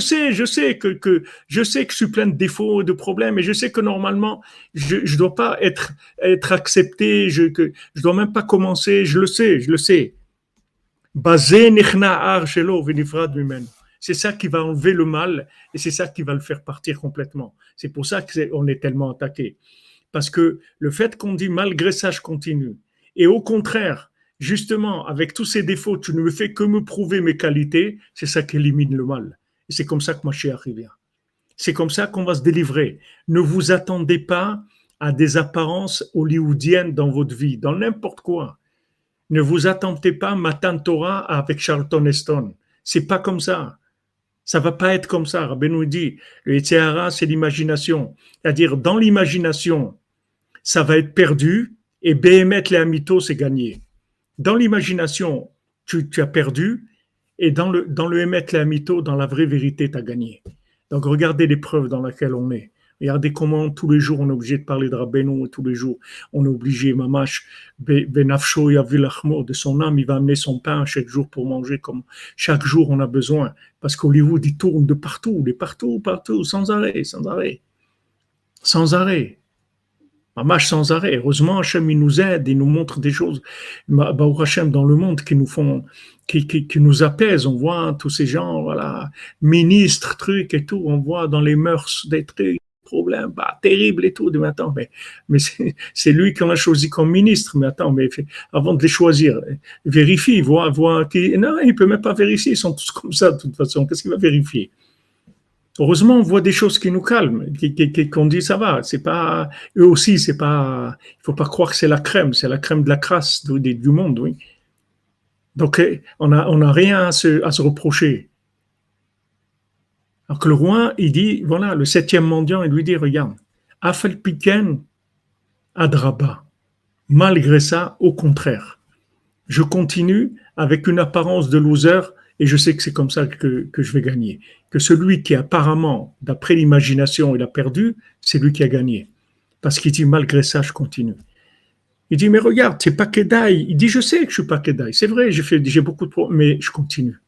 sais, je sais que, que, je sais que je suis plein de défauts de problèmes, et je sais que normalement, je ne dois pas être, être accepté, je que je dois même pas commencer, je le sais, je le sais. C'est ça qui va enlever le mal et c'est ça qui va le faire partir complètement. C'est pour ça qu'on est tellement attaqué. Parce que le fait qu'on dit malgré ça, je continue. Et au contraire, justement, avec tous ces défauts, tu ne me fais que me prouver mes qualités, c'est ça qui élimine le mal. Et c'est comme ça que suis arrivé. C'est comme ça qu'on va se délivrer. Ne vous attendez pas à des apparences hollywoodiennes dans votre vie, dans n'importe quoi. Ne vous attendez pas Matan Torah avec Charlton Heston. C'est pas comme ça. Ça va pas être comme ça. Rabbi nous dit, le Yitzhara, c'est l'imagination. C'est-à-dire, dans l'imagination, ça va être perdu et Behemet les Amito, c'est gagné dans l'imagination, tu, as perdu, et dans le, dans le la dans la vraie vérité, tu as gagné. Donc regardez l'épreuve dans laquelle on est. Regardez comment tous les jours on est obligé de parler de Rabbeinu, tous les jours on est obligé, Mamash, Benafsho Yavilachmo, de son âme, il va amener son pain chaque jour pour manger comme chaque jour on a besoin. Parce qu'Hollywood, il tourne de partout, de partout, partout, sans arrêt, sans arrêt. Sans arrêt marche sans arrêt. Heureusement, Hachem, il nous aide, il nous montre des choses, Hachem, dans le monde qui nous font, qui, qui, nous apaisent. On voit tous ces gens, voilà, ministres, trucs et tout. On voit dans les mœurs des trucs, problèmes, bah, terribles et tout. Mais attends, mais, mais c'est lui qu'on a choisi comme ministre. Mais attends, mais avant de les choisir, vérifie, voit, voit qui, non, il peut même pas vérifier. Ils sont tous comme ça, de toute façon. Qu'est-ce qu'il va vérifier? Heureusement, on voit des choses qui nous calment, qu'on dit ça va. C'est pas eux aussi, c'est pas. Il faut pas croire que c'est la crème, c'est la crème de la crasse du, monde, oui. Donc eh, on a on a rien à se, à se reprocher. Alors que le roi, il dit voilà, le septième mendiant, il lui dit regarde, Afel Piken Adraba. Malgré ça, au contraire, je continue avec une apparence de loser et je sais que c'est comme ça que, que, je vais gagner. Que celui qui apparemment, d'après l'imagination, il a perdu, c'est lui qui a gagné. Parce qu'il dit, malgré ça, je continue. Il dit, mais regarde, c'est pas Kedai. Il dit, je sais que je suis pas Kedai. C'est vrai, j'ai beaucoup de problèmes, mais je continue.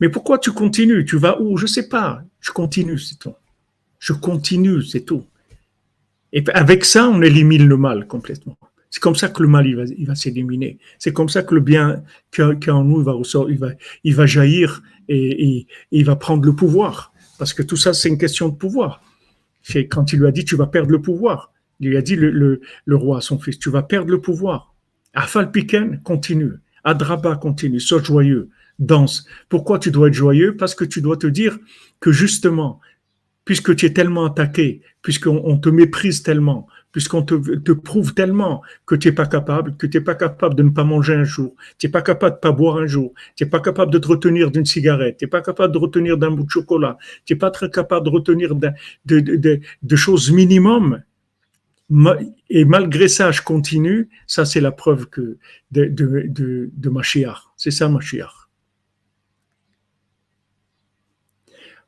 Mais pourquoi tu continues? Tu vas où? Je sais pas. Je continue, c'est tout. Je continue, c'est tout. Et avec ça, on élimine le mal complètement. C'est comme ça que le mal il va, s'éliminer. C'est comme ça que le bien qui est en nous va il va, il va jaillir et, il va prendre le pouvoir. Parce que tout ça, c'est une question de pouvoir. Quand il lui a dit, tu vas perdre le pouvoir. Il lui a dit, le, roi à son fils, tu vas perdre le pouvoir. Afal Piken, continue. Adraba, continue. Sois joyeux. Danse. Pourquoi tu dois être joyeux? Parce que tu dois te dire que justement, puisque tu es tellement attaqué, puisqu'on te méprise tellement, puisqu'on te, prouve tellement que tu n'es pas capable, que tu n'es pas capable de ne pas manger un jour, tu n'es pas capable de ne pas boire un jour, tu n'es pas capable de te retenir d'une cigarette, tu n'es pas capable de retenir d'un bout de chocolat, tu n'es pas très capable de retenir de, choses minimum. Et malgré ça, je continue. Ça, c'est la preuve que de, de, de, de C'est ça, Mashiach.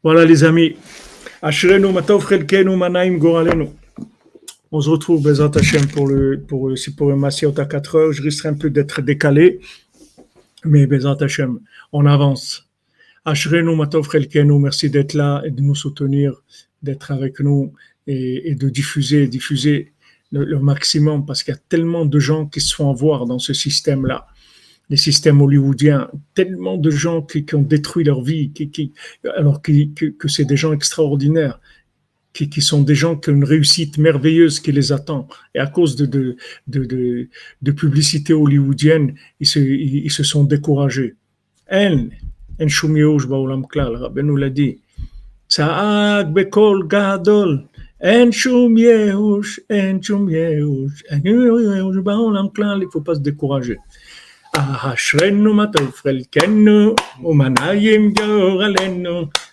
Voilà, les amis. Ashrenu matov chelkenu manaim goralenu. On se retrouve, Bezat Hashem, pour le, pour, c'est à 4 heures. Je risque un peu d'être décalé, mais Bezat Hashem, on avance. Ashrenu Matov Chelkenu, merci d'être là et de nous soutenir, d'être avec nous et, de diffuser, diffuser le, maximum parce qu'il y a tellement de gens qui se font avoir dans ce système-là les systèmes hollywoodiens, tellement de gens qui, ont détruit leur vie, qui, qui alors que, que c'est des gens extraordinaires qui, qui, sont des gens qui ont une réussite merveilleuse qui les attend. Et à cause de, de, de, de, de publicité hollywoodienne, ils se, ils, se sont découragés. En, en שום ייאוש בעולם כלל, רבנו לדי. צעק בקול גדול, אין שום ייאוש, אין שום ייאוש, אין ייאוש בעולם כלל, il faut pas se décourager. אשרנו מה טוב חלקנו, ומנעים גורלנו,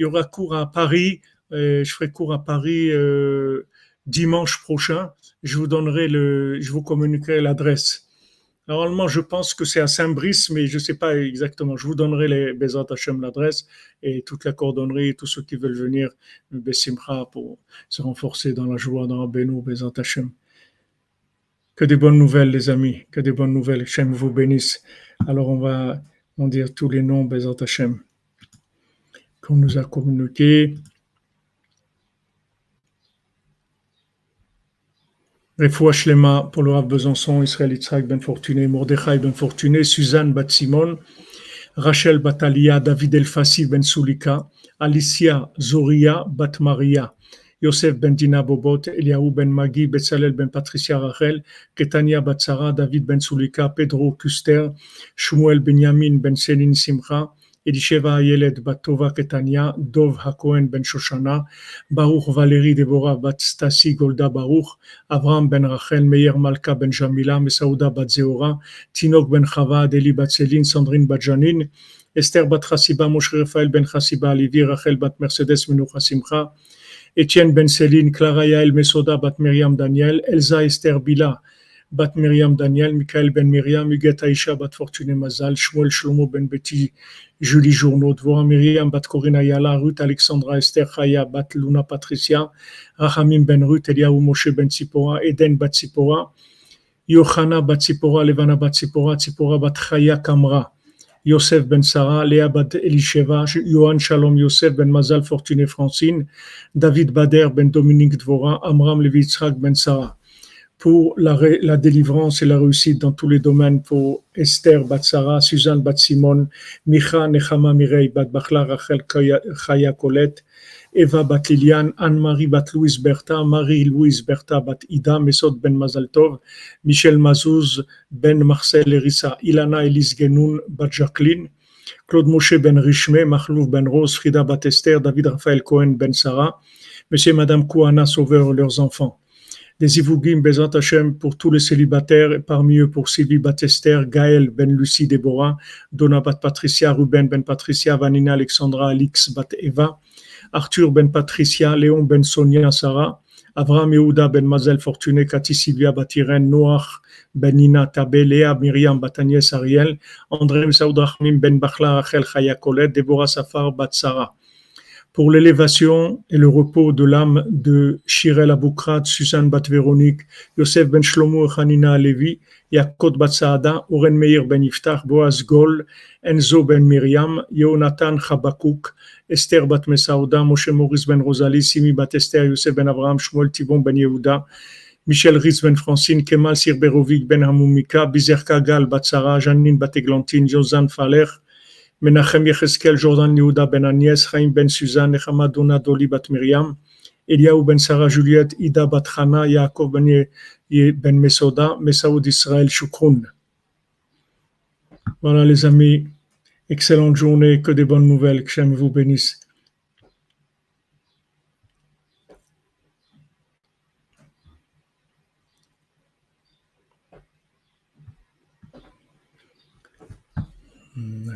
il y aura cours à Paris. Euh, je ferai cours à Paris euh, dimanche prochain. Je vous donnerai le, je vous communiquerai l'adresse. Normalement, je pense que c'est à Saint-Brice, mais je ne sais pas exactement. Je vous donnerai les Bezat Hashem, l'adresse et toute la coordonnerie, tous ceux qui veulent venir, Bessimcha, pour se renforcer dans la joie, dans la Benou, Bezat Hashem. Que des bonnes nouvelles, les amis, que des bonnes nouvelles. Hashem vous bénisse. Alors, on va en dire tous les noms, Bezat Hashem, qu'on nous a communiqués. Refoua Shlema pour le Besançon, Israël Yitzhak Ben Fortuné, Mordechai Ben Fortuné, Suzanne Bat Simon, Rachel Batalia, David Elfassi Ben Sulika, Alicia Zoria Bat Maria, Yosef Ben Dina Bobot, Eliaou Ben Magi, Betzalel Ben Patricia Rachel, Ketania Batsara, David Ben Sulika, Pedro Kuster, Shmuel Benyamin Ben Simcha, אלישבע הילד בת טובה קטניה, דוב הכהן בן שושנה, ברוך ולרי דבורה בת סטסי גולדה ברוך, אברהם בן רחל, מאיר מלכה בן ג'מילה, מסעודה בת זהורה, תינוק בן חווה, אדלי בת סלין, סנדרין בת ג'נין, אסתר בת חסיבה, משה רפאל בן חסיבה, ליבי רחל בת מרסדס מנוחה שמחה, אתיין בן סלין, קלרה יעל מסודה בת מרים דניאל, אלזה אסתר בילה בת מרים דניאל, מיכאל בן מרים, מגט האישה בת פורטוני מזל, שמואל שלמה בן ביתי Julie Journaud, Dvorah Myriam, Bat Corinna Yala, Ruth Alexandra Esther Chaya, Bat Luna Patricia, Rachamim Ben Ruth, Eliaou Moshe Ben Tzipora, Eden Bat Tzipora, Yochana Bat Tzipora, Levana Bat Tzipora, Tzipora Bat Chaya Kamra, Yosef Ben Sarah, Léa Bat Elisheva, Yohan Shalom Yosef Ben Mazal Fortuné Francine, David Bader Ben Dominique Dvorah, Amram Levi Yitzhak Ben Sarah pour la, la, délivrance et la réussite dans tous les domaines pour Esther Batsara, Suzanne Batsimon, Micha Nechama Mirei Bat Bachla Rachel Chaya Colette, Eva Bat Liliane, Anne-Marie Bat Louise Bertha, Marie-Louise Bertha Bat Ida, Mesot Ben Mazaltov, Michel Mazouz Ben Marcel Erissa, Ilana Elise Genoun Bat Jacqueline, Claude Moshe Ben Richme, Mahlouf Ben Rose, Frida Bat Esther, David Raphaël Cohen Ben Sarah, Monsieur et Madame Kouana Sauveur leurs enfants des Ivougim Bezat Hashem pour tous les célibataires, et parmi eux pour Sylvie Batester, Gaël Ben Lucie Déborah, Donna Bat Patricia, Ruben Ben Patricia, Vanina Alexandra, Alix Bat Eva, Arthur Ben Patricia, Léon Ben Sonia Sarah, Avraham Yehuda Ben Mazel Fortuné, Cathy Sylvia Batiren, Noach Ben Nina Tabé, Léa Myriam Batanies Ariel, André Saoud Rahmim Ben Bachla Rachel Chaya Colette, Déborah Safar Bat Sarah pour l'élévation et le repos de l'âme de Shirel Aboukrat, Suzanne Bat Véronique, Yosef Ben Shlomo Hanina Levi, Yakot Bat Saada, Oren Meir Ben Yiftach, Boaz Gol, Enzo Ben Miriam, Yonatan Chabakouk, Esther Bat Mesaouda, Moshe Maurice Ben Rosalie, Simi Bat Esther, Yosef Ben Abraham, Shmuel Tibon Ben Yehuda, Michel Ritz Ben Francine, Kemal Sirberovic Ben Bizer Kagal Bat Sarah, Janine Bat Eglantine, Josan Faler, Voilà les amis, excellente journée, que des bonnes nouvelles, que Shem vous bénisse.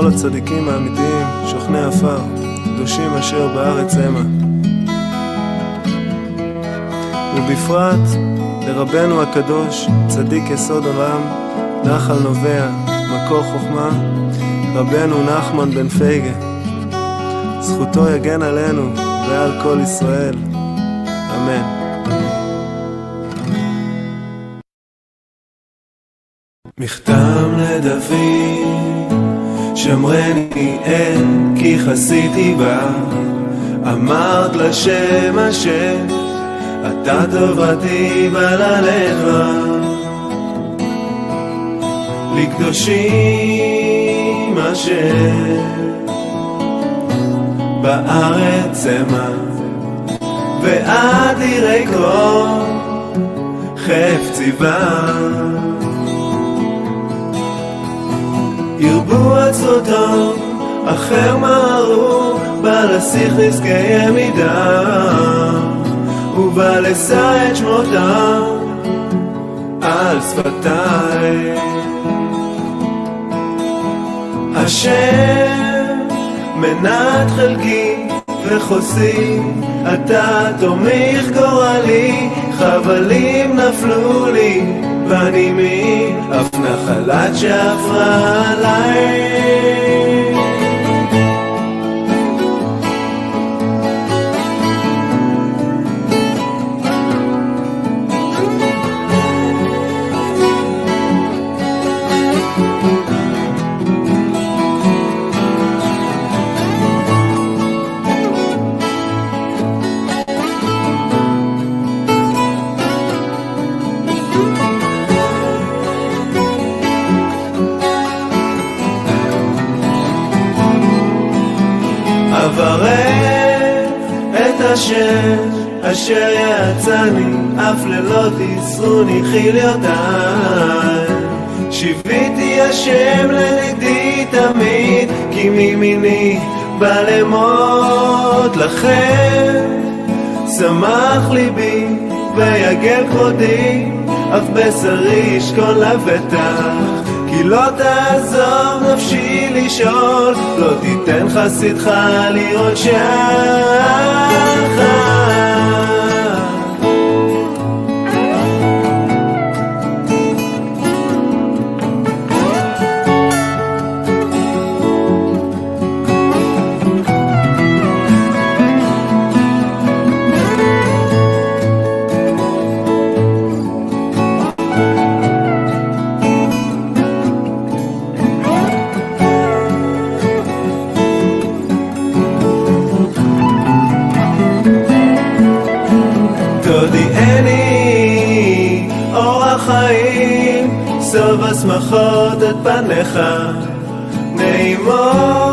לכל הצדיקים האמיתיים שוכני עפר, קדושים אשר בארץ המה. ובפרט לרבנו הקדוש, צדיק יסוד עולם, נחל נובע, מקור חוכמה, רבנו נחמן בן פייגה. זכותו יגן עלינו ועל כל ישראל. עשיתי בה, אמרת לשם השם, אתה טובתי בללך לקדושים השם, בארץ אמה, ואת יראי כל חפצי בה. ירבו עצותו אחר מהרו בלסיך נזקי מידה ובלשא את שמותם על שפתיי אשר מנת חלקי וחוסי, אתה תומך גורלי, חבלים נפלו לי, בנימי, אף נחלת שעפרה עליי. השם אשר יצאני, אף לילות יסרוני חיליותיי. שיוויתי השם לנגדי תמיד, כי מימיני בא למות לכם. שמח ליבי ויגל כבודי, אף בשרי ישכון לבטח. לא תעזוב נפשי לשאול, לא תיתן חסידך לראות שחר. שמחות את פניך נעימות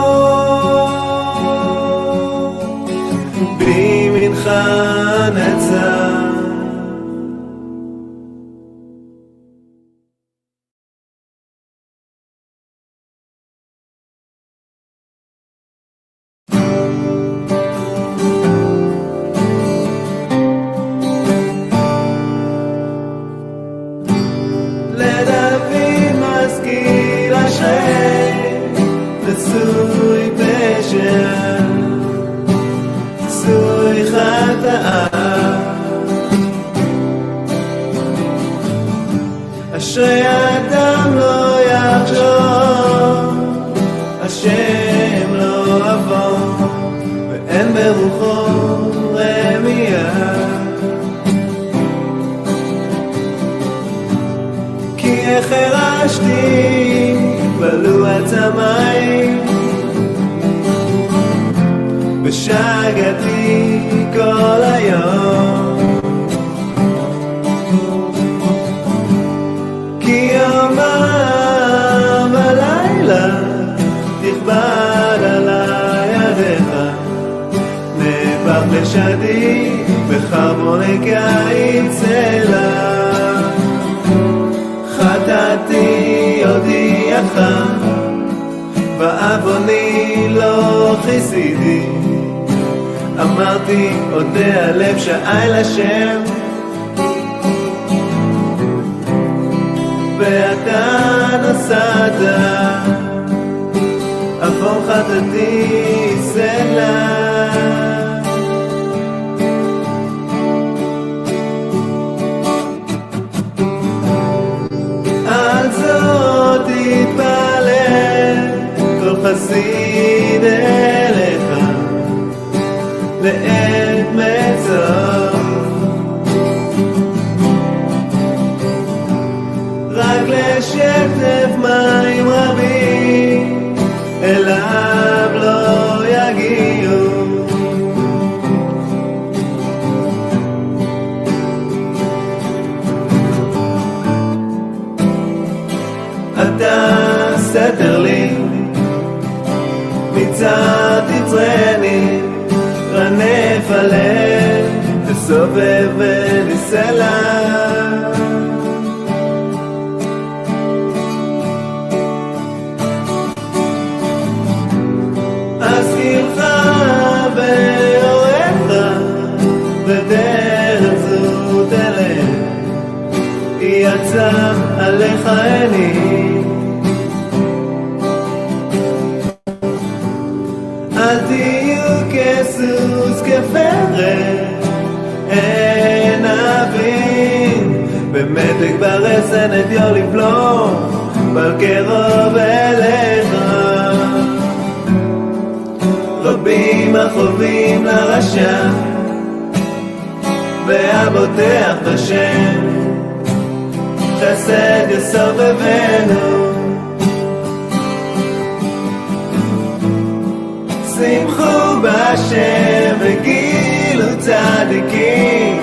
מיכאלי אל תהיו כסוס כפרה, אין אבין במתק ברסן את יו לבלום אבל קרוב אליך רבים החובים לרשע והבוטח בשם. סב ווענו זיין חובער וגיל צדקי